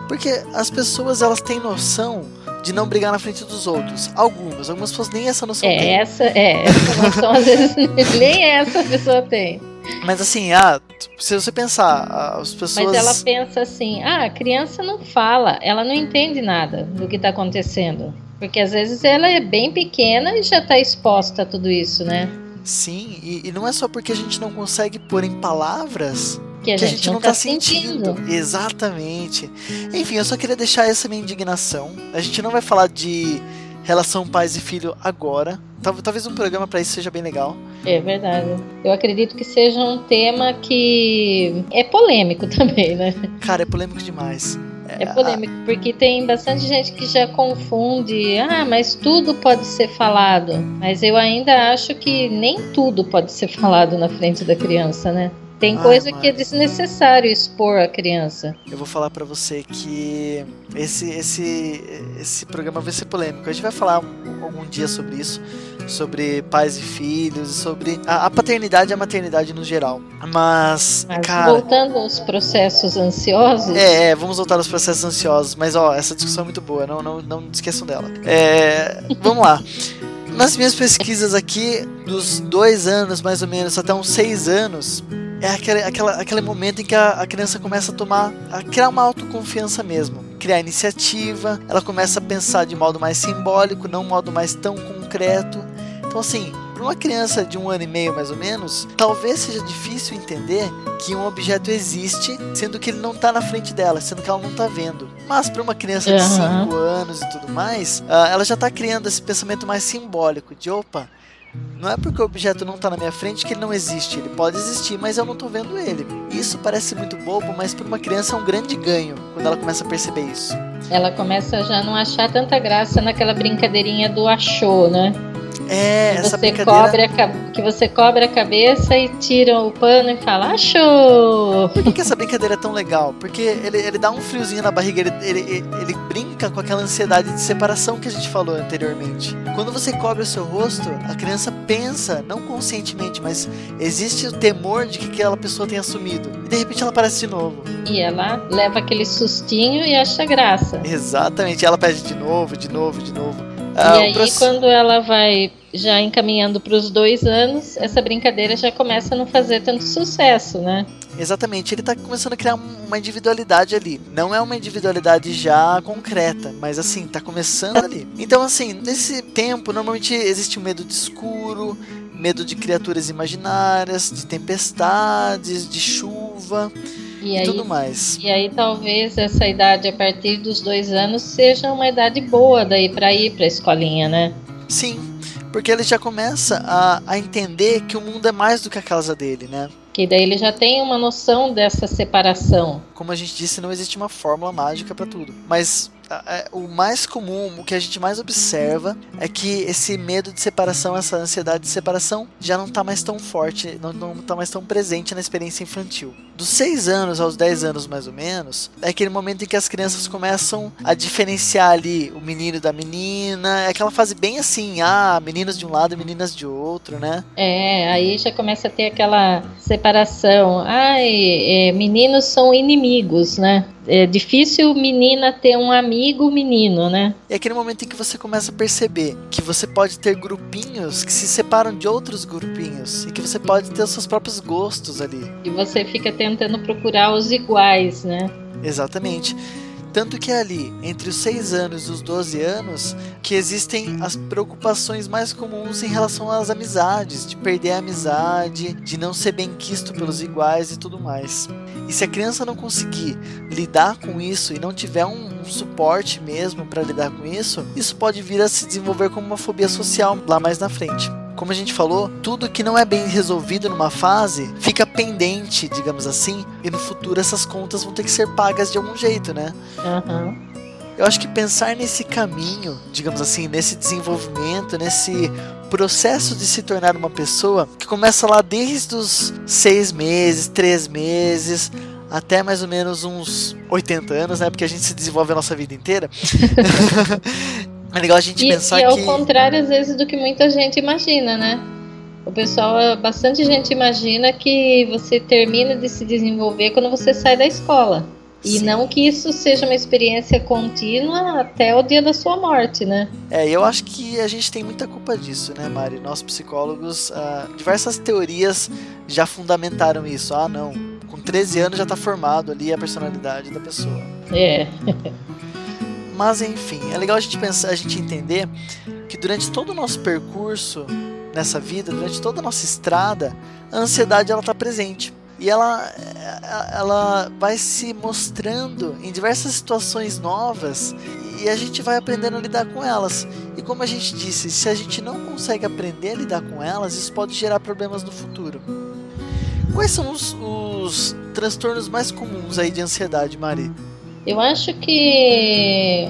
[SPEAKER 1] Porque as pessoas elas têm noção de não brigar na frente dos outros. Algumas, algumas pessoas nem essa noção
[SPEAKER 2] é,
[SPEAKER 1] têm.
[SPEAKER 2] Essa, é, essa noção às vezes [laughs] nem essa pessoa tem.
[SPEAKER 1] Mas assim, ah, se você pensar, as pessoas.
[SPEAKER 2] Mas ela pensa assim: ah, a criança não fala, ela não entende nada do que está acontecendo. Porque às vezes ela é bem pequena e já está exposta a tudo isso, né?
[SPEAKER 1] Sim, e, e, não é só porque a gente não consegue pôr em palavras
[SPEAKER 2] que a, que gente, a gente, não, está tá sentindo. sentindo.
[SPEAKER 1] Exatamente. Enfim, eu só queria deixar essa minha indignação. A gente não vai falar de relação pais e filho agora. Talvez um programa para isso seja bem legal.
[SPEAKER 2] É verdade. Eu acredito que seja um tema que é polêmico [laughs] também, né?
[SPEAKER 1] Cara, é polêmico demais.
[SPEAKER 2] É polêmico, porque tem bastante gente que já confunde. Ah, mas tudo pode ser falado. Mas eu ainda acho que nem tudo pode ser falado na frente da criança, né? Tem coisa que é desnecessário expor a criança.
[SPEAKER 1] Eu vou falar para você que esse, esse, esse programa vai ser polêmico. A gente vai falar algum dia sobre isso, sobre pais e filhos, sobre a, a paternidade e a maternidade no geral. Mas, mas cara,
[SPEAKER 2] voltando aos processos ansiosos.
[SPEAKER 1] É, é, vamos voltar aos processos ansiosos. Mas ó, essa discussão é muito boa. Não, não, não esqueçam dela. É, vamos lá. Nas minhas pesquisas aqui, dos dois anos mais ou menos até uns seis anos, é aquele, aquela, aquele momento em que a, a criança começa a tomar, a criar uma autoconfiança mesmo, criar iniciativa, ela começa a pensar de modo mais simbólico, não modo mais tão concreto. Então, assim, para uma criança de um ano e meio mais ou menos, talvez seja difícil entender que um objeto existe, sendo que ele não está na frente dela, sendo que ela não está vendo. Mas para uma criança de 5 uhum. anos e tudo mais, uh, ela já está criando esse pensamento mais simbólico de opa, não é porque o objeto não está na minha frente que ele não existe. Ele pode existir, mas eu não estou vendo ele. Isso parece muito bobo, mas para uma criança é um grande ganho quando ela começa a perceber isso.
[SPEAKER 2] Ela começa já a não achar tanta graça naquela brincadeirinha do achou, né?
[SPEAKER 1] É, essa
[SPEAKER 2] você
[SPEAKER 1] brincadeira...
[SPEAKER 2] cobre a, que você cobre a cabeça e tira o pano e fala, achou!
[SPEAKER 1] Por que essa brincadeira é tão legal? Porque ele, ele dá um friozinho na barriga, ele, ele, ele brinca com aquela ansiedade de separação que a gente falou anteriormente. Quando você cobre o seu rosto, a criança pensa, não conscientemente, mas existe o temor de que aquela pessoa tenha sumido. E de repente ela aparece de novo.
[SPEAKER 2] E ela leva aquele sustinho e acha graça.
[SPEAKER 1] Exatamente, ela pede de novo, de novo, de novo.
[SPEAKER 2] Ah, e aí, proce... quando ela vai já encaminhando para os dois anos, essa brincadeira já começa a não fazer tanto sucesso, né?
[SPEAKER 1] Exatamente, ele está começando a criar uma individualidade ali. Não é uma individualidade já concreta, mas assim, está começando ali. Então, assim, nesse tempo, normalmente existe um medo de escuro, medo de criaturas imaginárias, de tempestades, de chuva. E, aí, tudo mais.
[SPEAKER 2] E aí talvez essa idade a partir dos dois anos seja uma idade boa daí para ir para a escolinha, né?
[SPEAKER 1] Sim, porque ele já começa a, a entender que o mundo é mais do que a casa dele, né?
[SPEAKER 2] Que daí ele já tem uma noção dessa separação.
[SPEAKER 1] Como a gente disse, não existe uma fórmula mágica para tudo, mas o mais comum, o que a gente mais observa é que esse medo de separação, essa ansiedade de separação já não está mais tão forte, não, não tá mais tão presente na experiência infantil. Dos 6 anos aos 10 anos mais ou menos, é aquele momento em que as crianças começam a diferenciar ali o menino da menina, é aquela fase bem assim, ah, meninos de um lado meninas de outro, né?
[SPEAKER 2] É, aí já começa a ter aquela separação. Ai, é, meninos são inimigos, né? É difícil menina ter um amigo menino, né?
[SPEAKER 1] É aquele momento em que você começa a perceber que você pode ter grupinhos que se separam de outros grupinhos e que você pode ter os seus próprios gostos ali.
[SPEAKER 2] E você fica tentando procurar os iguais, né?
[SPEAKER 1] Exatamente. Tanto que é ali, entre os 6 anos e os 12 anos, que existem as preocupações mais comuns em relação às amizades, de perder a amizade, de não ser bem quisto pelos iguais e tudo mais. E se a criança não conseguir lidar com isso e não tiver um, um suporte mesmo para lidar com isso, isso pode vir a se desenvolver como uma fobia social lá mais na frente como a gente falou, tudo que não é bem resolvido numa fase fica pendente, digamos assim, e no futuro essas contas vão ter que ser pagas de algum jeito, né?
[SPEAKER 2] Uhum.
[SPEAKER 1] Eu acho que pensar nesse caminho, digamos assim, nesse desenvolvimento, nesse processo de se tornar uma pessoa que começa lá desde os seis meses, três meses, até mais ou menos uns 80 anos, né? Porque a gente se desenvolve a nossa vida inteira. [laughs] é legal a gente
[SPEAKER 2] e,
[SPEAKER 1] pensar
[SPEAKER 2] e
[SPEAKER 1] que.
[SPEAKER 2] ao contrário, às vezes, do que muita gente imagina, né? O pessoal, bastante gente imagina que você termina de se desenvolver quando você sai da escola. E
[SPEAKER 1] Sim.
[SPEAKER 2] não que isso seja uma experiência contínua até o dia da sua morte, né?
[SPEAKER 1] É, eu acho que a gente tem muita culpa disso, né, Mari? Nós psicólogos, ah, diversas teorias já fundamentaram isso. Ah, não, com 13 anos já tá formado ali a personalidade da pessoa.
[SPEAKER 2] É. [laughs]
[SPEAKER 1] Mas enfim, é legal a gente pensar, a gente entender que durante todo o nosso percurso nessa vida, durante toda a nossa estrada, a ansiedade ela tá presente. E ela, ela vai se mostrando em diversas situações novas e a gente vai aprendendo a lidar com elas. E como a gente disse, se a gente não consegue aprender a lidar com elas, isso pode gerar problemas no futuro. Quais são os, os transtornos mais comuns aí de ansiedade, Mari?
[SPEAKER 2] Eu acho que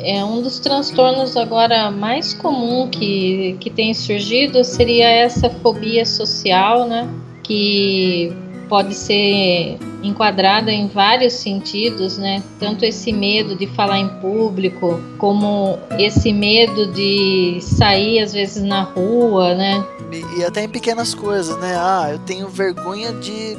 [SPEAKER 2] é um dos transtornos agora mais comum que, que tem surgido seria essa fobia social, né? Que pode ser enquadrada em vários sentidos, né? Tanto esse medo de falar em público, como esse medo de sair às vezes na rua, né?
[SPEAKER 1] E, até em pequenas coisas, né? Ah, eu tenho vergonha de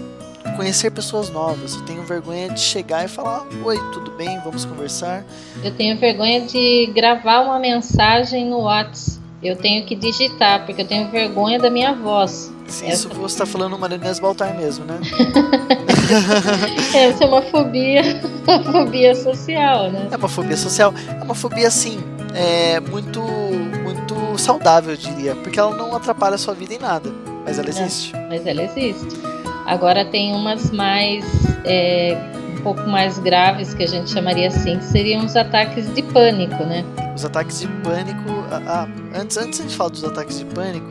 [SPEAKER 1] conhecer pessoas novas. Eu tenho vergonha de chegar e falar: Oi, tudo bem? Vamos conversar.
[SPEAKER 2] Eu tenho vergonha de gravar uma mensagem no WhatsApp. Eu tenho que digitar, porque eu tenho vergonha da minha voz.
[SPEAKER 1] Sim, isso você está falando Maria Inês Baltar mesmo, né? [laughs]
[SPEAKER 2] Essa é uma fobia, [laughs] uma fobia social, né?
[SPEAKER 1] É uma fobia social. É uma fobia, assim, é muito, muito saudável, eu diria. Porque ela não atrapalha a sua vida em nada. Mas ela existe.
[SPEAKER 2] É, mas ela existe. Agora tem umas mais. É, um pouco mais graves, que a gente chamaria assim, que seriam os ataques de pânico, né?
[SPEAKER 1] Os ataques de pânico. Ah, antes, antes de a gente falar dos ataques de pânico,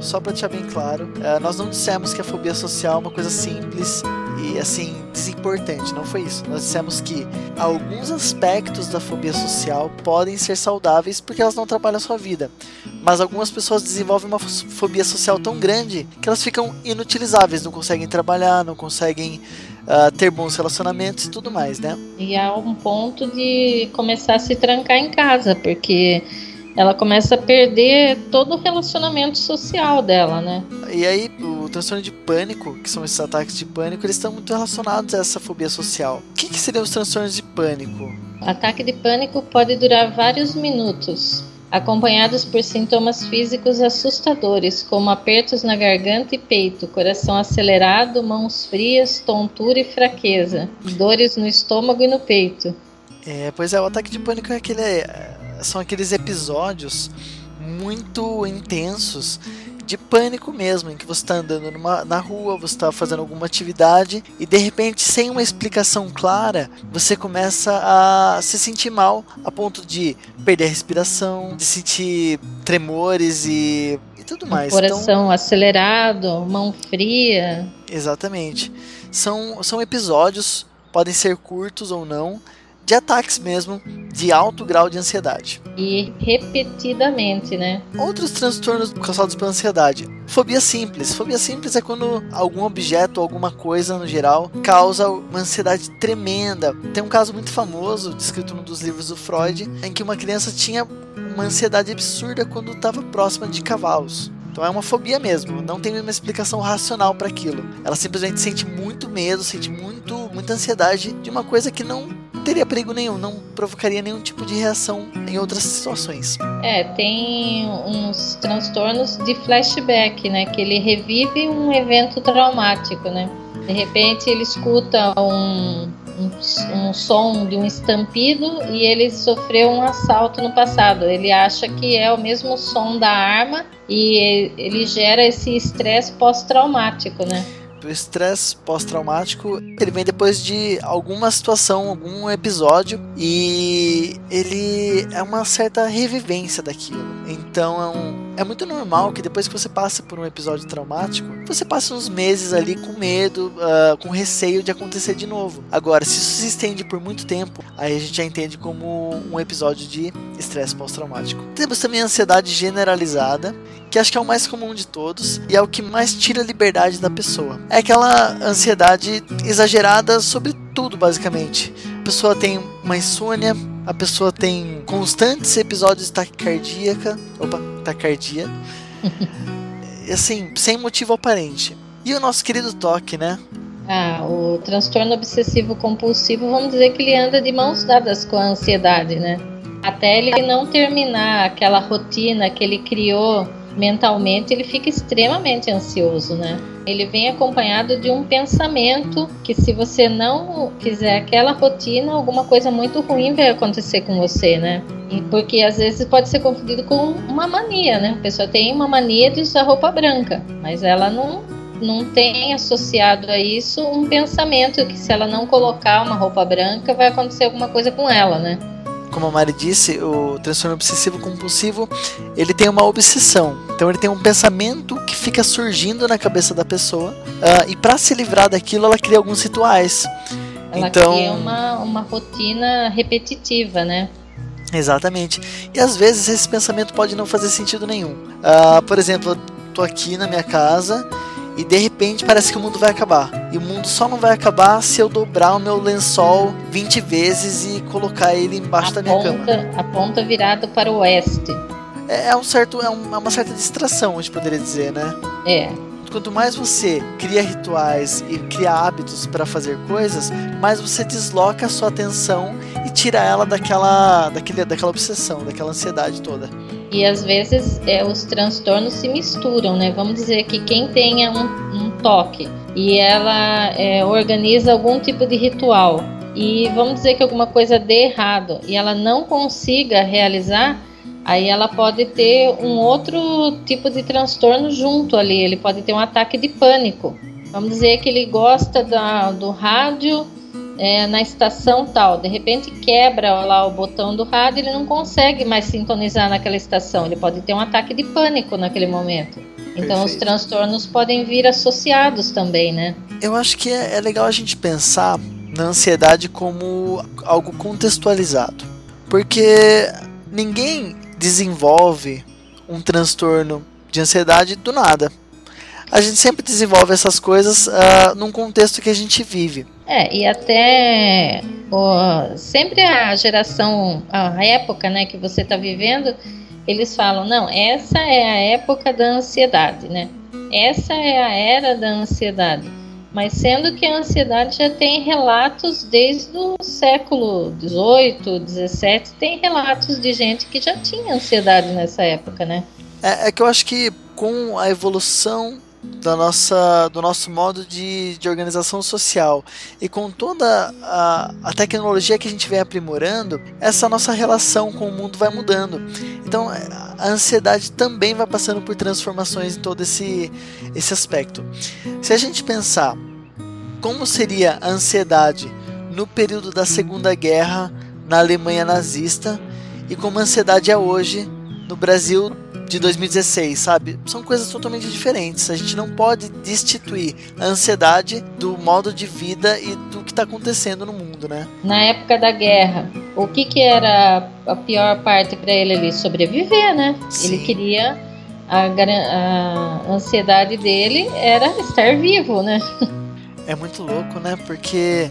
[SPEAKER 1] só para deixar bem claro, uh, nós não dissemos que a fobia social é uma coisa simples e assim desimportante, não foi isso. Nós dissemos que alguns aspectos da fobia social podem ser saudáveis porque elas não atrapalham a sua vida, mas algumas pessoas desenvolvem uma fobia social tão grande que elas ficam inutilizáveis, não conseguem trabalhar, não conseguem uh, ter bons relacionamentos e tudo mais, né?
[SPEAKER 2] E há um ponto de começar a se trancar em casa, porque ela começa a perder todo o relacionamento social dela, né?
[SPEAKER 1] E aí, o transtorno de pânico, que são esses ataques de pânico, eles estão muito relacionados a essa fobia social. O que, que seriam os transtornos de pânico?
[SPEAKER 2] Ataque de pânico pode durar vários minutos, acompanhados por sintomas físicos assustadores, como apertos na garganta e peito, coração acelerado, mãos frias, tontura e fraqueza, dores no estômago e no peito.
[SPEAKER 1] É, pois é, o ataque de pânico é aquele, são aqueles episódios muito intensos de pânico mesmo, em que você está andando numa, na rua, você está fazendo alguma atividade e de repente, sem uma explicação clara, você começa a se sentir mal a ponto de perder a respiração, de sentir tremores e, e tudo mais.
[SPEAKER 2] Coração então, acelerado, mão fria.
[SPEAKER 1] Exatamente. São, são episódios, podem ser curtos ou não, de ataques mesmo de alto grau de ansiedade.
[SPEAKER 2] E repetidamente, né?
[SPEAKER 1] Outros transtornos causados pela ansiedade. Fobia simples. Fobia simples é quando algum objeto ou alguma coisa no geral causa uma ansiedade tremenda. Tem um caso muito famoso, descrito num dos livros do Freud, em que uma criança tinha uma ansiedade absurda quando estava próxima de cavalos. Então é uma fobia mesmo, não tem uma explicação racional para aquilo. Ela simplesmente sente muito medo, sente muito, muita ansiedade de uma coisa que não teria perigo nenhum, não provocaria nenhum tipo de reação em outras situações.
[SPEAKER 2] É, tem uns transtornos de flashback, né? Que ele revive um evento traumático, né? De repente ele escuta um, um, um, som de um estampido e ele sofreu um assalto no passado. Ele acha que é o mesmo som da arma e ele gera esse estresse pós-traumático, né?
[SPEAKER 1] O estresse pós-traumático ele vem depois de alguma situação, algum episódio e ele é uma certa revivência daquilo. Então é um é muito normal que depois que você passa por um episódio traumático, você passe uns meses ali com medo, uh, com receio de acontecer de novo. Agora, se isso se estende por muito tempo, aí a gente já entende como um episódio de estresse pós-traumático. Temos também a ansiedade generalizada, que acho que é o mais comum de todos e é o que mais tira a liberdade da pessoa. É aquela ansiedade exagerada sobre tudo, basicamente. A pessoa tem uma insônia, a pessoa tem constantes episódios de taquicardia, opa, taquicardia, [laughs] assim, sem motivo aparente. E o nosso querido toque, né?
[SPEAKER 2] Ah, o transtorno obsessivo compulsivo, vamos dizer que ele anda de mãos dadas com a ansiedade, né? Até ele não terminar aquela rotina que ele criou mentalmente ele fica extremamente ansioso, né? Ele vem acompanhado de um pensamento que se você não fizer aquela rotina, alguma coisa muito ruim vai acontecer com você, né? E porque às vezes pode ser confundido com uma mania, né? A pessoa tem uma mania de usar roupa branca, mas ela não não tem associado a isso um pensamento que se ela não colocar uma roupa branca vai acontecer alguma coisa com ela, né?
[SPEAKER 1] Como a Mari disse, o transtorno obsessivo compulsivo, ele tem uma obsessão. Então ele tem um pensamento que fica surgindo na cabeça da pessoa uh, e para se livrar daquilo ela cria alguns rituais.
[SPEAKER 2] Ela então, cria uma, uma rotina repetitiva, né?
[SPEAKER 1] Exatamente. E às vezes esse pensamento pode não fazer sentido nenhum. Uh, por exemplo, eu tô aqui na minha casa e de repente parece que o mundo vai acabar. E o mundo só não vai acabar se eu dobrar o meu lençol 20 vezes e colocar ele embaixo a da minha
[SPEAKER 2] ponta,
[SPEAKER 1] cama.
[SPEAKER 2] A ponta virada para o oeste.
[SPEAKER 1] É, é um certo, é, um, é uma certa distração, a gente poderia dizer, né?
[SPEAKER 2] É.
[SPEAKER 1] Quanto mais você cria rituais e cria hábitos para fazer coisas, mais você desloca a sua atenção e tira ela daquela, daquele, daquela obsessão, daquela ansiedade toda.
[SPEAKER 2] E às vezes é, os transtornos se misturam, né? Vamos dizer que quem tenha um, um toque e ela é, organiza algum tipo de ritual e vamos dizer que alguma coisa dê errado e ela não consiga realizar, aí ela pode ter um outro tipo de transtorno junto ali. Ele pode ter um ataque de pânico. Vamos dizer que ele gosta da, do rádio é, na estação tal, de repente quebra lá o botão do rádio, ele não consegue mais sintonizar naquela estação, ele pode ter um ataque de pânico naquele momento. Então Perfeito. os transtornos podem vir associados também, né?
[SPEAKER 1] Eu acho que é, é legal a gente pensar na ansiedade como algo contextualizado, porque ninguém desenvolve um transtorno de ansiedade do nada a gente sempre desenvolve essas coisas uh, num contexto que a gente vive.
[SPEAKER 2] É, e até sempre a geração, a época né, que você está vivendo, eles falam, não, essa é a época da ansiedade, né? Essa é a era da ansiedade. Mas sendo que a ansiedade já tem relatos desde o século XVIII, XVII, tem relatos de gente que já tinha ansiedade nessa época, né?
[SPEAKER 1] É, é que eu acho que com a evolução da nossa, do nosso modo de, de organização social. E com toda a, a tecnologia que a gente vem aprimorando, essa nossa relação com o mundo vai mudando. Então a ansiedade também vai passando por transformações em todo esse, esse aspecto. Se a gente pensar como seria a ansiedade no período da Segunda Guerra na Alemanha nazista e como a ansiedade é hoje no Brasil de 2016, sabe? São coisas totalmente diferentes. A gente não pode destituir a ansiedade do modo de vida e do que está acontecendo no mundo, né?
[SPEAKER 2] Na época da guerra, o que, que era a pior parte para ele ali? Sobreviver, né? Sim. Ele queria. A, a ansiedade dele era estar vivo, né? [laughs]
[SPEAKER 1] É muito louco, né? Porque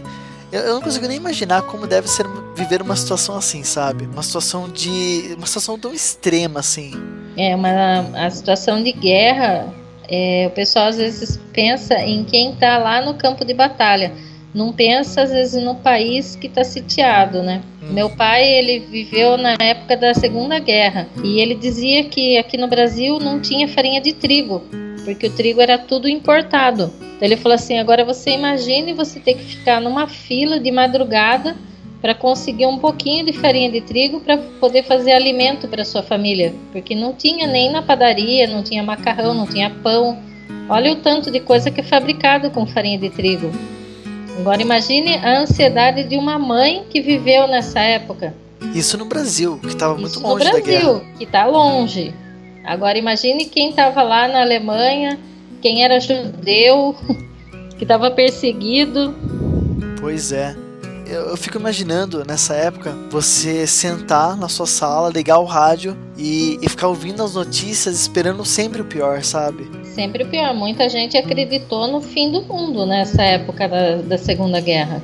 [SPEAKER 1] eu, eu, não consigo nem imaginar como deve ser viver uma situação assim, sabe? Uma situação de. Uma situação tão extrema assim.
[SPEAKER 2] É, uma a situação de guerra. É, o pessoal às vezes pensa em quem está lá no campo de batalha. Não pensa às vezes no país que está sitiado, né? Hum. Meu pai ele viveu na época da Segunda Guerra e ele dizia que aqui no Brasil não tinha farinha de trigo porque o trigo era tudo importado. Então ele falou assim: agora você imagine você ter que ficar numa fila de madrugada para conseguir um pouquinho de farinha de trigo para poder fazer alimento para sua família, porque não tinha nem na padaria, não tinha macarrão, não tinha pão. Olha o tanto de coisa que é fabricado com farinha de trigo. Agora imagine a ansiedade de uma mãe que viveu nessa época.
[SPEAKER 1] Isso no Brasil, que estava muito longe Brasil,
[SPEAKER 2] da guerra. No Brasil, que está longe. Agora imagine quem estava lá na Alemanha, quem era judeu, [laughs] que estava perseguido.
[SPEAKER 1] Pois é. Eu, eu, fico imaginando nessa época você sentar na sua sala, ligar o rádio e, e ficar ouvindo as notícias, esperando sempre o pior, sabe?
[SPEAKER 2] Sempre o pior. Muita gente acreditou no fim do mundo nessa época da, da Segunda Guerra.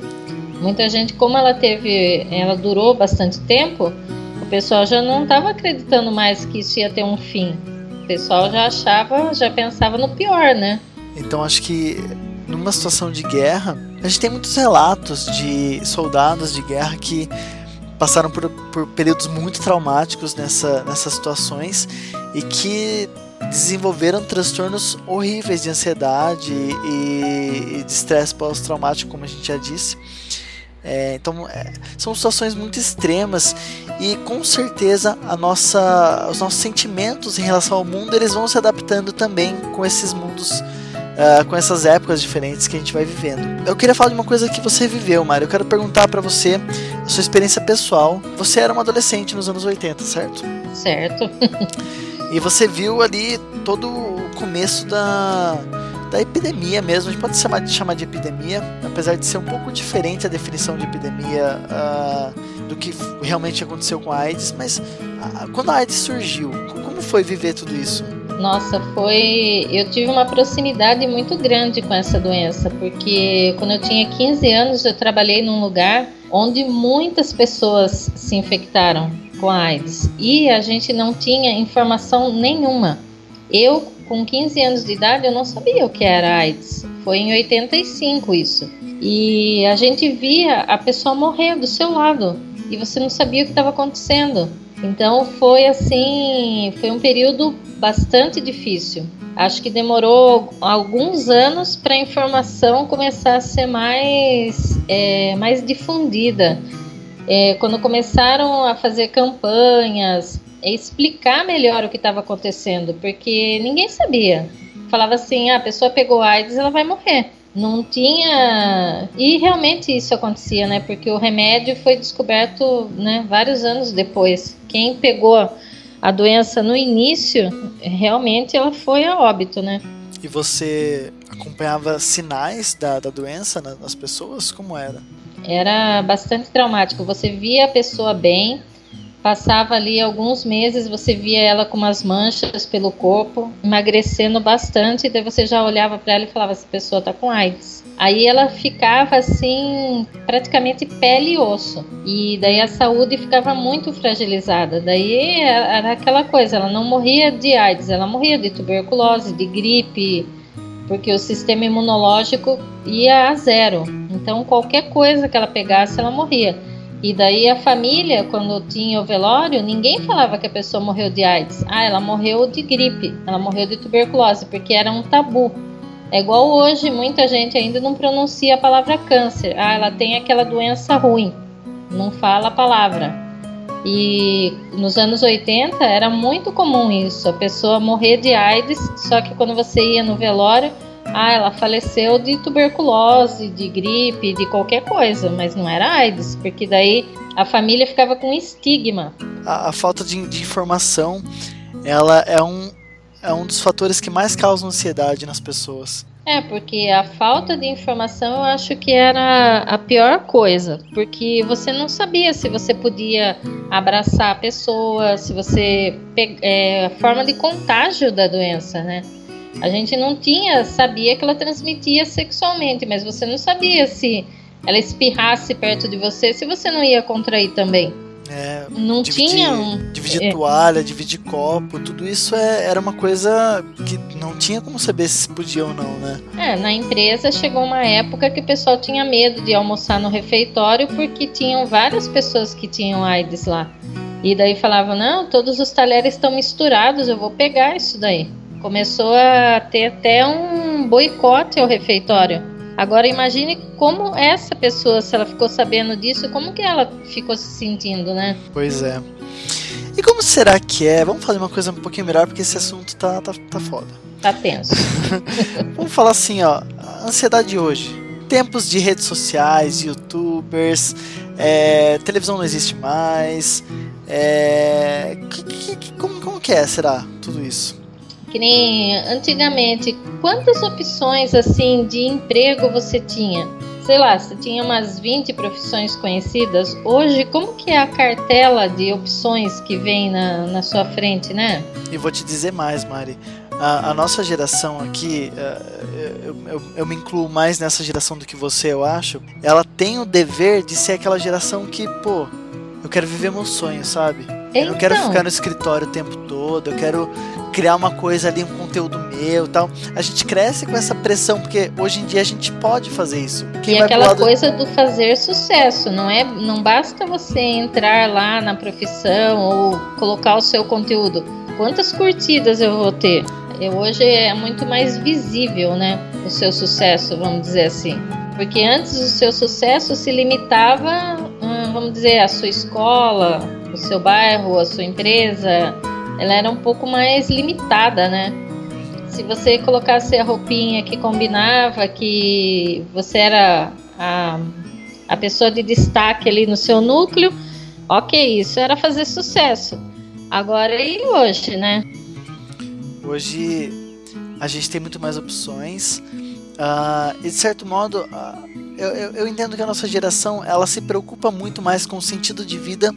[SPEAKER 2] Muita gente, como ela teve, ela durou bastante tempo, o pessoal já não estava acreditando mais que isso ia ter um fim. O pessoal já achava, já pensava no pior, né?
[SPEAKER 1] Então acho que numa situação de guerra, a gente tem muitos relatos de soldados de guerra que passaram por, por períodos muito traumáticos nessa, nessas situações e que desenvolveram transtornos horríveis de ansiedade e, e de estresse pós-traumático, como a gente já disse. É, então é, são situações muito extremas e com certeza a nossa, os nossos sentimentos em relação ao mundo eles vão se adaptando também com esses mundos, uh, com essas épocas diferentes que a gente vai vivendo. Eu queria falar de uma coisa que você viveu, Mário. Eu quero perguntar para você a sua experiência pessoal. Você era uma adolescente nos anos 80, certo?
[SPEAKER 2] Certo. [laughs]
[SPEAKER 1] e você viu ali todo o começo da da epidemia mesmo. A gente pode chamar de, chamar de epidemia, apesar de ser um pouco diferente a definição de epidemia uh, do que realmente aconteceu com a AIDS. Mas uh, quando a AIDS surgiu, como foi viver tudo isso?
[SPEAKER 2] Nossa, foi. Eu tive uma proximidade muito grande com essa doença, porque quando eu tinha 15 anos eu trabalhei num lugar onde muitas pessoas se infectaram com a AIDS e a gente não tinha informação nenhuma. Eu com 15 anos de idade, eu não sabia o que era AIDS. Foi em 85 isso. E a gente via a pessoa morrer do seu lado e você não sabia o que estava acontecendo. Então foi assim, foi um período bastante difícil. Acho que demorou alguns anos para a informação começar a ser mais, é, mais difundida. É, quando começaram a fazer campanhas explicar melhor o que estava acontecendo, porque ninguém sabia. Falava assim: ah, a pessoa pegou AIDS, ela vai morrer. Não tinha. E realmente isso acontecia, né? Porque o remédio foi descoberto né, vários anos depois. Quem pegou a doença no início, realmente ela foi a óbito, né?
[SPEAKER 1] E você acompanhava sinais da, da doença nas pessoas? Como era?
[SPEAKER 2] Era bastante traumático. Você via a pessoa bem, Passava ali alguns meses, você via ela com umas manchas pelo corpo, emagrecendo bastante, e daí você já olhava para ela e falava: essa pessoa tá com AIDS. Aí ela ficava assim, praticamente pele e osso. E daí a saúde ficava muito fragilizada. Daí era aquela coisa, ela não morria de AIDS, ela morria de tuberculose, de gripe, porque o sistema imunológico ia a zero. Então qualquer coisa que ela pegasse, ela morria. E daí a família, quando tinha o velório, ninguém falava que a pessoa morreu de AIDS. Ah, ela morreu de gripe, ela morreu de tuberculose, porque era um tabu. É igual hoje, muita gente ainda não pronuncia a palavra câncer. Ah, ela tem aquela doença ruim, não fala a palavra. E nos anos 80 era muito comum isso, a pessoa morrer de AIDS, só que quando você ia no velório, ah, ela faleceu de tuberculose, de gripe, de qualquer coisa, mas não era AIDS, porque daí a família ficava com estigma.
[SPEAKER 1] A, a falta de, de, informação, ela é um, é um dos fatores que mais causam ansiedade nas pessoas.
[SPEAKER 2] É, porque a falta de informação eu acho que era a pior coisa, porque você não sabia se você podia abraçar a pessoa, se você. É, a forma de contágio da doença, né? A gente não tinha, sabia que ela transmitia sexualmente, mas você não sabia se ela espirrasse perto de você, se você não ia contrair também.
[SPEAKER 1] É, não dividir, tinha dividir é. toalha, dividir copo, tudo isso é, era uma coisa que não tinha como saber se podia ou não, né?
[SPEAKER 2] É, na empresa chegou uma época que o pessoal tinha medo de almoçar no refeitório porque tinham várias pessoas que tinham AIDS lá. E daí falavam, não, todos os talheres estão misturados, eu vou pegar isso daí. Começou a ter até um boicote ao refeitório. Agora imagine como essa pessoa, se ela ficou sabendo disso, como que ela ficou se sentindo, né?
[SPEAKER 1] Pois é. E como será que é? Vamos fazer uma coisa um pouquinho melhor, porque esse assunto tá, tá, tá foda.
[SPEAKER 2] Tá tenso. [laughs]
[SPEAKER 1] Vamos falar assim, ó. A ansiedade de hoje. Tempos de redes sociais, youtubers, é, televisão não existe mais, É, que, que, como, como que é, será, tudo isso?
[SPEAKER 2] Que nem antigamente, quantas opções assim de emprego você tinha? Sei lá, você tinha umas 20 profissões conhecidas. Hoje, como que é a cartela de opções que vem na, na sua frente, né?
[SPEAKER 1] E vou te dizer mais, Mari. A, a nossa geração aqui, é, eu, eu, eu, me incluo mais nessa geração do que você, eu acho. Ela tem o dever de ser aquela geração que, pô, eu quero viver meu sonho, sabe? Eu não quero
[SPEAKER 2] Então.
[SPEAKER 1] ficar no escritório o tempo todo, eu quero criar uma coisa ali, um conteúdo meu e tal. A gente cresce com essa pressão, porque hoje em dia a gente pode fazer isso. Quem
[SPEAKER 2] e aquela
[SPEAKER 1] lado-
[SPEAKER 2] coisa do fazer sucesso, não é? Não basta você entrar lá na profissão ou colocar o seu conteúdo. Quantas curtidas eu vou ter? Eu, hoje é muito mais visível, né? O seu sucesso, vamos dizer assim. Porque antes o seu sucesso se limitava, hum, vamos dizer, à sua escola, seu bairro, a sua empresa. Ela era um pouco mais limitada, né? se você colocasse a roupinha que combinava, que você era a, a pessoa de destaque ali no seu núcleo, ok, isso era fazer sucesso. Agora e hoje, né?
[SPEAKER 1] Hoje a gente tem muito mais opções. ah, e de certo modo, ah, eu, eu, eu entendo que a nossa geração ela se preocupa muito mais com o sentido de vida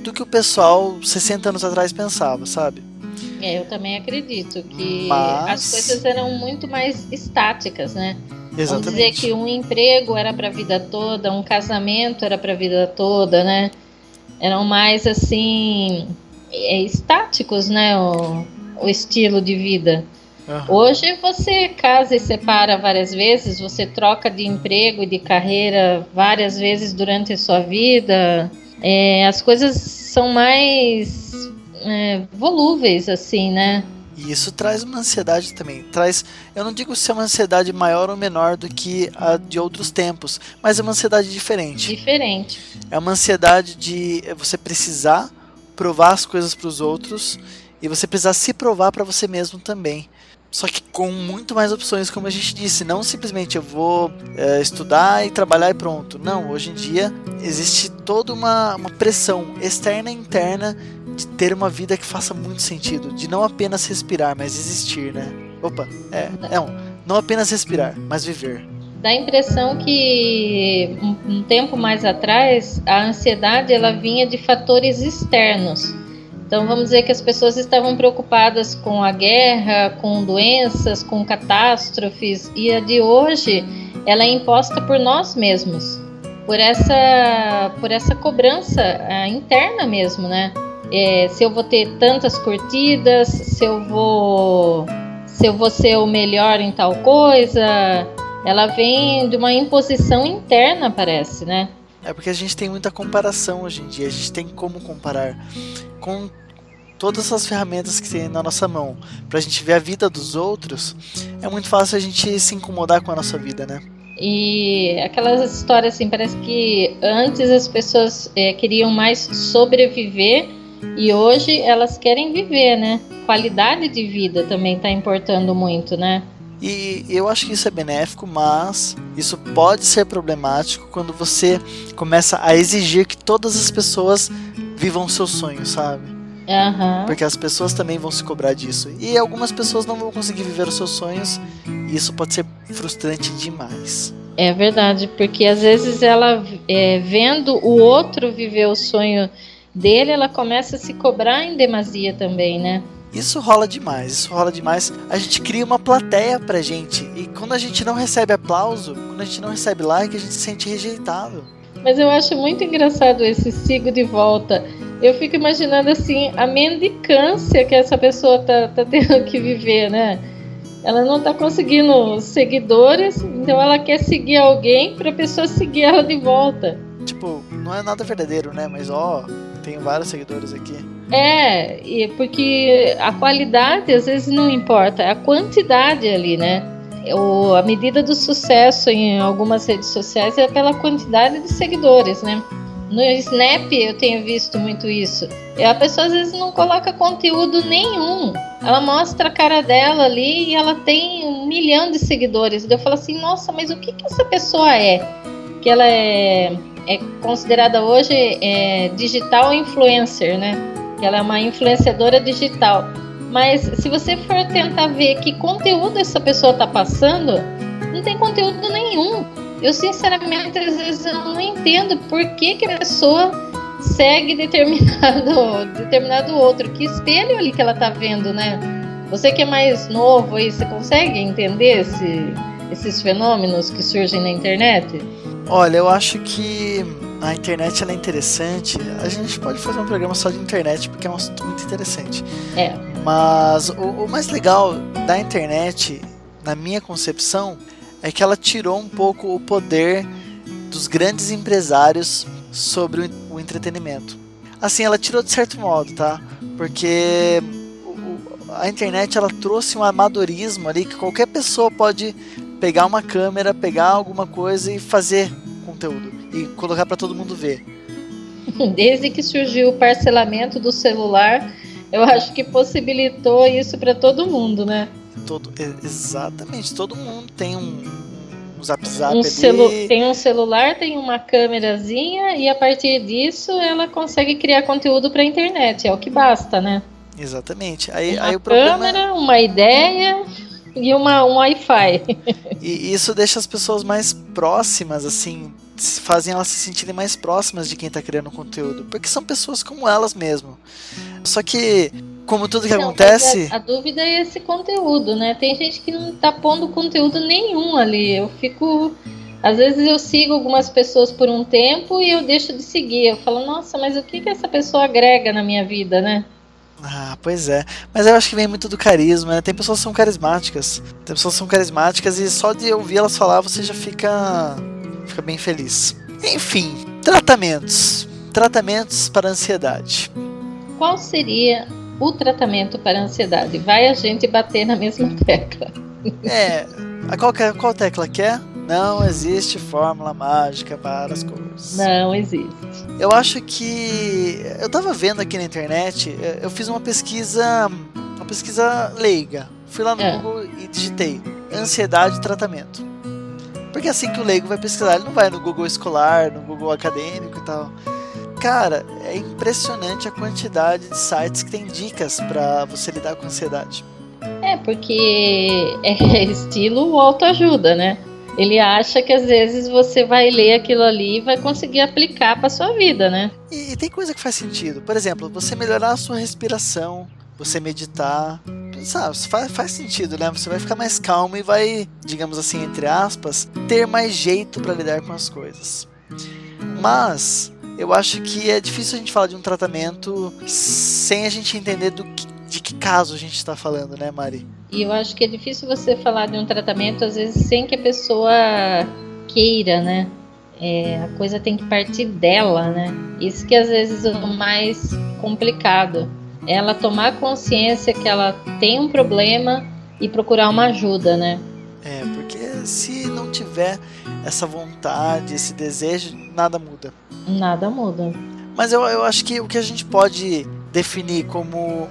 [SPEAKER 1] do que o pessoal 60 anos atrás pensava, sabe?
[SPEAKER 2] É, eu também acredito que
[SPEAKER 1] Mas-
[SPEAKER 2] as coisas eram muito mais estáticas, né? Vamos dizer
[SPEAKER 1] Exatamente.
[SPEAKER 2] que um emprego era para a vida toda, um casamento era para a vida toda, né? Eram mais assim é, estáticos, né? O, o estilo de vida.
[SPEAKER 1] Aham.
[SPEAKER 2] Hoje você casa e separa várias vezes, você troca de emprego e de carreira várias vezes durante a sua vida. É, as coisas são mais é, volúveis, assim, né?
[SPEAKER 1] E isso traz uma ansiedade também. Traz, eu não digo se é uma ansiedade maior ou menor do que a de outros tempos, mas é uma ansiedade diferente.
[SPEAKER 2] Diferente.
[SPEAKER 1] É uma ansiedade de você precisar provar as coisas para os outros e você precisar se provar para você mesmo também. Só que com muito mais opções, como a gente disse, não simplesmente eu vou é, estudar e trabalhar e pronto. Não, hoje em dia existe toda uma, uma pressão externa e interna de ter uma vida que faça muito sentido, de não apenas respirar, mas existir, né? Opa, é, um, não apenas respirar, mas viver.
[SPEAKER 2] Dá a impressão que um, um tempo mais atrás a ansiedade ela vinha de fatores externos. Então vamos dizer que as pessoas estavam preocupadas com a guerra, com doenças, com catástrofes e a de hoje ela é imposta por nós mesmos, por essa por essa cobrança ah, interna mesmo, né? É, se eu vou ter tantas curtidas, se eu vou se eu vou ser o melhor em tal coisa, ela vem de uma imposição interna, parece, né?
[SPEAKER 1] É porque a gente tem muita comparação hoje em dia, a gente tem como comparar com todas as ferramentas que tem na nossa mão pra gente ver a vida dos outros, é muito fácil a gente se incomodar com a nossa vida, né?
[SPEAKER 2] E aquelas histórias assim, parece que antes as pessoas é, queriam mais sobreviver e hoje elas querem viver, né? Qualidade de vida também está importando muito, né?
[SPEAKER 1] E eu acho que isso é benéfico, mas isso pode ser problemático quando você começa a exigir que todas as pessoas vivam seus sonhos, sabe?
[SPEAKER 2] Aham.
[SPEAKER 1] Porque as pessoas também vão se cobrar disso. E algumas pessoas não vão conseguir viver os seus sonhos, e isso pode ser frustrante demais.
[SPEAKER 2] É verdade, porque às vezes ela, é, vendo o outro viver o sonho dele, ela começa a se cobrar em demasia também, né?
[SPEAKER 1] Isso rola demais, isso rola demais. A gente cria uma plateia pra gente, e quando a gente não recebe aplauso, quando a gente não recebe like, a gente se sente rejeitado.
[SPEAKER 2] Mas eu acho muito engraçado esse sigo de volta. Eu fico imaginando assim a mendicância que essa pessoa tá, tá tendo que viver, né? Ela não tá conseguindo seguidores, então ela quer seguir alguém pra pessoa seguir ela de volta.
[SPEAKER 1] Tipo, não é nada verdadeiro, né? Mas ó, tenho vários seguidores aqui.
[SPEAKER 2] É, e porque a qualidade às vezes não importa, é a quantidade ali, né? O, a medida do sucesso em algumas redes sociais é pela quantidade de seguidores, né? No Snap eu tenho visto muito isso. E a pessoa às vezes não coloca conteúdo nenhum. Ela mostra a cara dela ali e ela tem um milhão de seguidores. Eu falo assim, nossa, mas o que, que essa pessoa é? Que ela é, é considerada hoje é, digital influencer, né? Que ela é uma influenciadora digital. Mas se você for tentar ver que conteúdo essa pessoa está passando, não tem conteúdo nenhum. Eu sinceramente às vezes eu não entendo por que, que a pessoa segue determinado [laughs] determinado outro. Que espelho ali que ela está vendo, né? Você que é mais novo aí, você consegue entender esse, esses fenômenos que surgem na internet?
[SPEAKER 1] Olha, eu acho que a internet é interessante. A gente pode fazer um programa só de internet porque é um assunto muito interessante.
[SPEAKER 2] É.
[SPEAKER 1] Mas o, o mais legal da internet, na minha concepção, é que ela tirou um pouco o poder dos grandes empresários sobre o entretenimento. Assim, ela tirou de certo modo, tá? Porque a internet ela trouxe um amadorismo ali que qualquer pessoa pode pegar uma câmera, pegar alguma coisa e fazer conteúdo e colocar para todo mundo ver. [laughs]
[SPEAKER 2] Desde que surgiu o parcelamento do celular, eu acho que possibilitou isso para todo mundo, né?
[SPEAKER 1] Todo, exatamente, todo mundo tem um, um zap zap
[SPEAKER 2] um celu Tem um celular, tem uma câmerazinha e a partir disso ela consegue criar conteúdo para a internet, é o que basta, né?
[SPEAKER 1] Exatamente. Aí,
[SPEAKER 2] uma
[SPEAKER 1] aí o
[SPEAKER 2] problema... câmera, uma ideia e uma, um Wi-Fi. [laughs]
[SPEAKER 1] e isso deixa as pessoas mais próximas, assim, fazem elas se sentirem mais próximas de quem está criando conteúdo, porque são pessoas como elas mesmo. Só que, como tudo que não, acontece.
[SPEAKER 2] A, a, dúvida é esse conteúdo, né? Tem gente que não tá pondo conteúdo nenhum ali. Eu fico. Às vezes eu sigo algumas pessoas por um tempo e eu deixo de seguir. Eu falo, nossa, mas o que, que essa pessoa agrega na minha vida, né?
[SPEAKER 1] Ah, pois é. Mas eu acho que vem muito do carisma, né? Tem pessoas que são carismáticas. Tem pessoas que são carismáticas e só de ouvir elas falar você já fica. Fica bem feliz. Enfim, tratamentos. Tratamentos para ansiedade.
[SPEAKER 2] Qual seria o tratamento para ansiedade? Vai a gente bater na mesma [laughs] tecla.
[SPEAKER 1] É. A qual, qual tecla quer? Não existe fórmula mágica para as coisas.
[SPEAKER 2] Não existe.
[SPEAKER 1] Eu acho que eu tava vendo aqui na internet, eu fiz uma pesquisa, uma pesquisa leiga. Fui lá no é. Google e digitei ansiedade e tratamento. Porque é assim que o leigo vai pesquisar, ele não vai no Google escolar, no Google acadêmico e tal. Cara, é impressionante a quantidade de sites que tem dicas para você lidar com ansiedade.
[SPEAKER 2] É, porque é estilo autoajuda, né? ele acha que às vezes você vai ler aquilo ali e vai conseguir aplicar para sua vida, né?
[SPEAKER 1] E, e, tem coisa que faz sentido. Por exemplo, você melhorar a sua respiração, você meditar. Sabe, faz, faz sentido, né? Você vai ficar mais calmo e vai, digamos assim, entre aspas, ter mais jeito para lidar com as coisas. Mas eu acho que é difícil a gente falar de um tratamento sem a gente entender do que, de que caso a gente está falando, né, Mari?
[SPEAKER 2] E eu acho que é difícil você falar de um tratamento, às vezes, sem que a pessoa queira, né? É, a coisa tem que partir dela, né? Isso que às vezes é o mais complicado. Ela tomar consciência que ela tem um problema e procurar uma ajuda, né?
[SPEAKER 1] É, porque se não tiver essa vontade, esse desejo, nada muda.
[SPEAKER 2] Nada muda.
[SPEAKER 1] Mas eu, eu acho que o que a gente pode definir como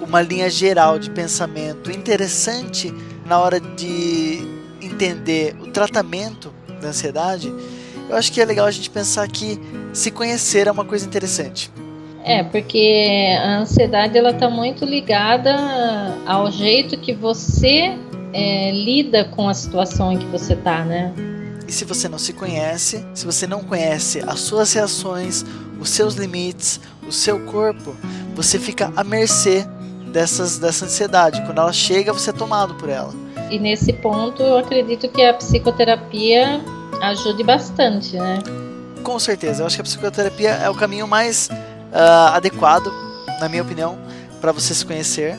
[SPEAKER 1] uma linha geral de pensamento interessante na hora de entender o tratamento da ansiedade, eu acho que é legal a gente pensar que se conhecer é uma coisa interessante.
[SPEAKER 2] É, porque a ansiedade ela está muito ligada ao jeito que você é, lida com a situação em que você está, né?
[SPEAKER 1] E se você não se conhece, se você não conhece as suas reações, os seus limites, o seu corpo, você fica à mercê dessas, dessa ansiedade. Quando ela chega, você é tomado por ela.
[SPEAKER 2] E nesse ponto, eu acredito que a psicoterapia ajude bastante, né?
[SPEAKER 1] Com certeza. Eu acho que a psicoterapia é o caminho mais uh, adequado, na minha opinião, para você se conhecer.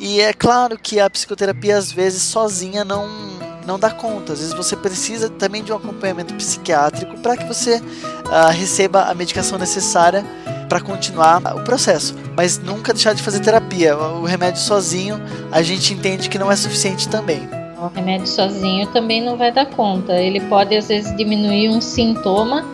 [SPEAKER 1] E é claro que a psicoterapia, às vezes, sozinha não, não dá conta. Às vezes você precisa também de um acompanhamento psiquiátrico para que você uh, receba a medicação necessária para continuar o processo, mas nunca deixar de fazer terapia. O remédio sozinho a gente entende que não é suficiente também.
[SPEAKER 2] O remédio sozinho também não vai dar conta. Ele pode às vezes diminuir um sintoma,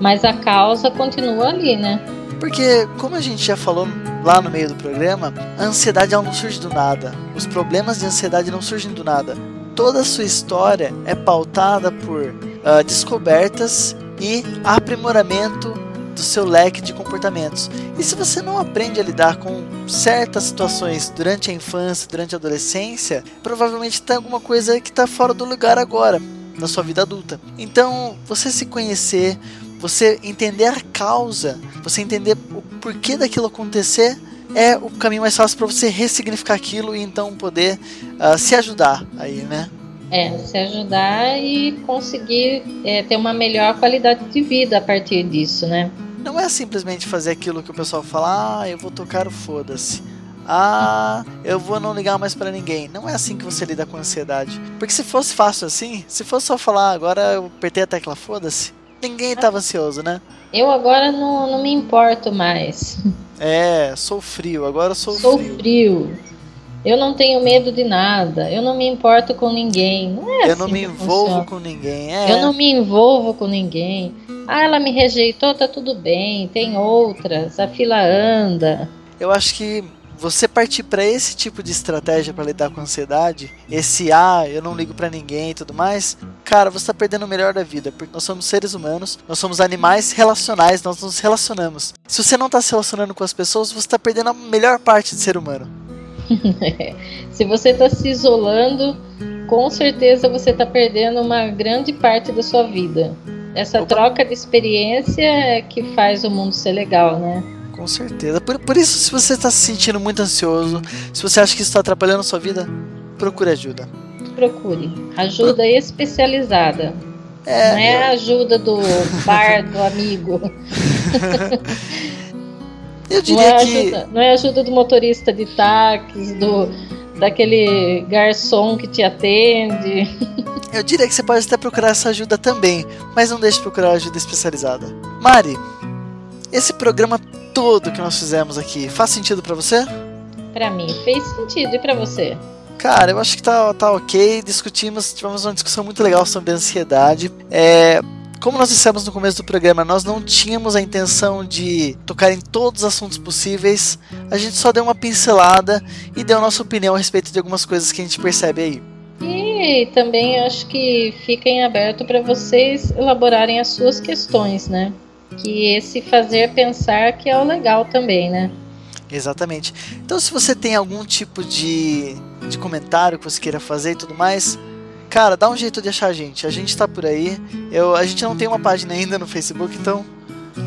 [SPEAKER 2] mas a causa continua ali, né?
[SPEAKER 1] Porque, como a gente já falou lá no meio do programa, a ansiedade ela não surge do nada. Os problemas de ansiedade não surgem do nada. Toda a sua história é pautada por uh, descobertas e aprimoramento do seu leque de comportamentos. E se você não aprende a lidar com certas situações durante a infância, durante a adolescência, provavelmente tem alguma coisa que está fora do lugar agora, na sua vida adulta. Então, você se conhecer, você entender a causa, você entender o porquê daquilo acontecer, é o caminho mais fácil para você ressignificar aquilo e então poder uh, se ajudar aí, né?
[SPEAKER 2] É, se ajudar e conseguir é, ter uma melhor qualidade de vida a partir disso, né?
[SPEAKER 1] Não é simplesmente fazer aquilo que o pessoal fala, ah, eu vou tocar o foda-se. Ah, eu vou não ligar mais para ninguém. Não é assim que você lida com a ansiedade. Porque se fosse fácil assim, se fosse só falar, agora eu apertei a tecla foda-se, ninguém tava ansioso, né?
[SPEAKER 2] Eu agora não, não me importo mais.
[SPEAKER 1] É, sou frio, agora sou,
[SPEAKER 2] sou
[SPEAKER 1] frio.
[SPEAKER 2] frio. Eu não tenho medo de nada. Eu não me importo com ninguém. Não é
[SPEAKER 1] eu
[SPEAKER 2] assim
[SPEAKER 1] não me envolvo
[SPEAKER 2] funciona.
[SPEAKER 1] com ninguém. É.
[SPEAKER 2] Eu não me envolvo com ninguém. Ah, ela me rejeitou, tá tudo bem. Tem outras. A fila anda.
[SPEAKER 1] Eu acho que você partir para esse tipo de estratégia para lidar com a ansiedade, esse ah, eu não ligo para ninguém e tudo mais, cara, você tá perdendo o melhor da vida, porque nós somos seres humanos, nós somos animais relacionais, nós nos relacionamos. Se você não tá se relacionando com as pessoas, você tá perdendo a melhor parte de ser humano. [laughs]
[SPEAKER 2] Se você está se isolando, com certeza você está perdendo uma grande parte da sua vida. Essa Opa. troca de experiência é que faz o mundo ser legal, né?
[SPEAKER 1] Com certeza. Por, por isso, se você está se sentindo muito ansioso, se você acha que isso está atrapalhando a sua vida, procure ajuda.
[SPEAKER 2] Procure. Ajuda Pro... especializada. É, Não é a ajuda do bar do amigo.
[SPEAKER 1] Eu diria
[SPEAKER 2] não é
[SPEAKER 1] que.
[SPEAKER 2] Ajuda, não é ajuda do motorista de táxi, do, daquele garçom que te atende.
[SPEAKER 1] Eu diria que você pode até procurar essa ajuda também, mas não deixe de procurar ajuda especializada. Mari, esse programa todo que nós fizemos aqui faz sentido para você?
[SPEAKER 2] Para mim fez sentido e para você?
[SPEAKER 1] Cara, eu acho que tá, tá ok. Discutimos, tivemos uma discussão muito legal sobre ansiedade. É, como nós dissemos no começo do programa, nós não tínhamos a intenção de tocar em todos os assuntos possíveis. A gente só deu uma pincelada e deu a nossa opinião a respeito de algumas coisas que a gente percebe aí.
[SPEAKER 2] E também acho que fica em aberto para vocês elaborarem as suas questões, né? Que esse fazer pensar que é o legal também, né?
[SPEAKER 1] Exatamente. Então, se você tem algum tipo de, de comentário que você queira fazer e tudo mais, Cara, dá um jeito de achar a gente. A gente tá por aí. Eu, a gente não tem uma página ainda no Facebook, então.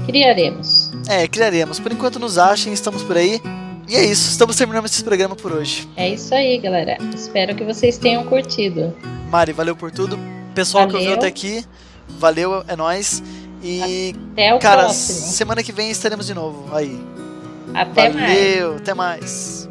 [SPEAKER 2] Criaremos.
[SPEAKER 1] É, criaremos. Por enquanto nos achem, estamos por aí. E é isso, estamos terminando esse programa por hoje.
[SPEAKER 2] É isso aí, galera. Espero que vocês tenham curtido.
[SPEAKER 1] Mari, valeu por tudo. Pessoal valeu. que ouviu até aqui, valeu, é nós. E
[SPEAKER 2] até o
[SPEAKER 1] cara,
[SPEAKER 2] próximo.
[SPEAKER 1] semana que vem estaremos de novo aí.
[SPEAKER 2] Até
[SPEAKER 1] valeu,
[SPEAKER 2] mais.
[SPEAKER 1] Valeu, até mais.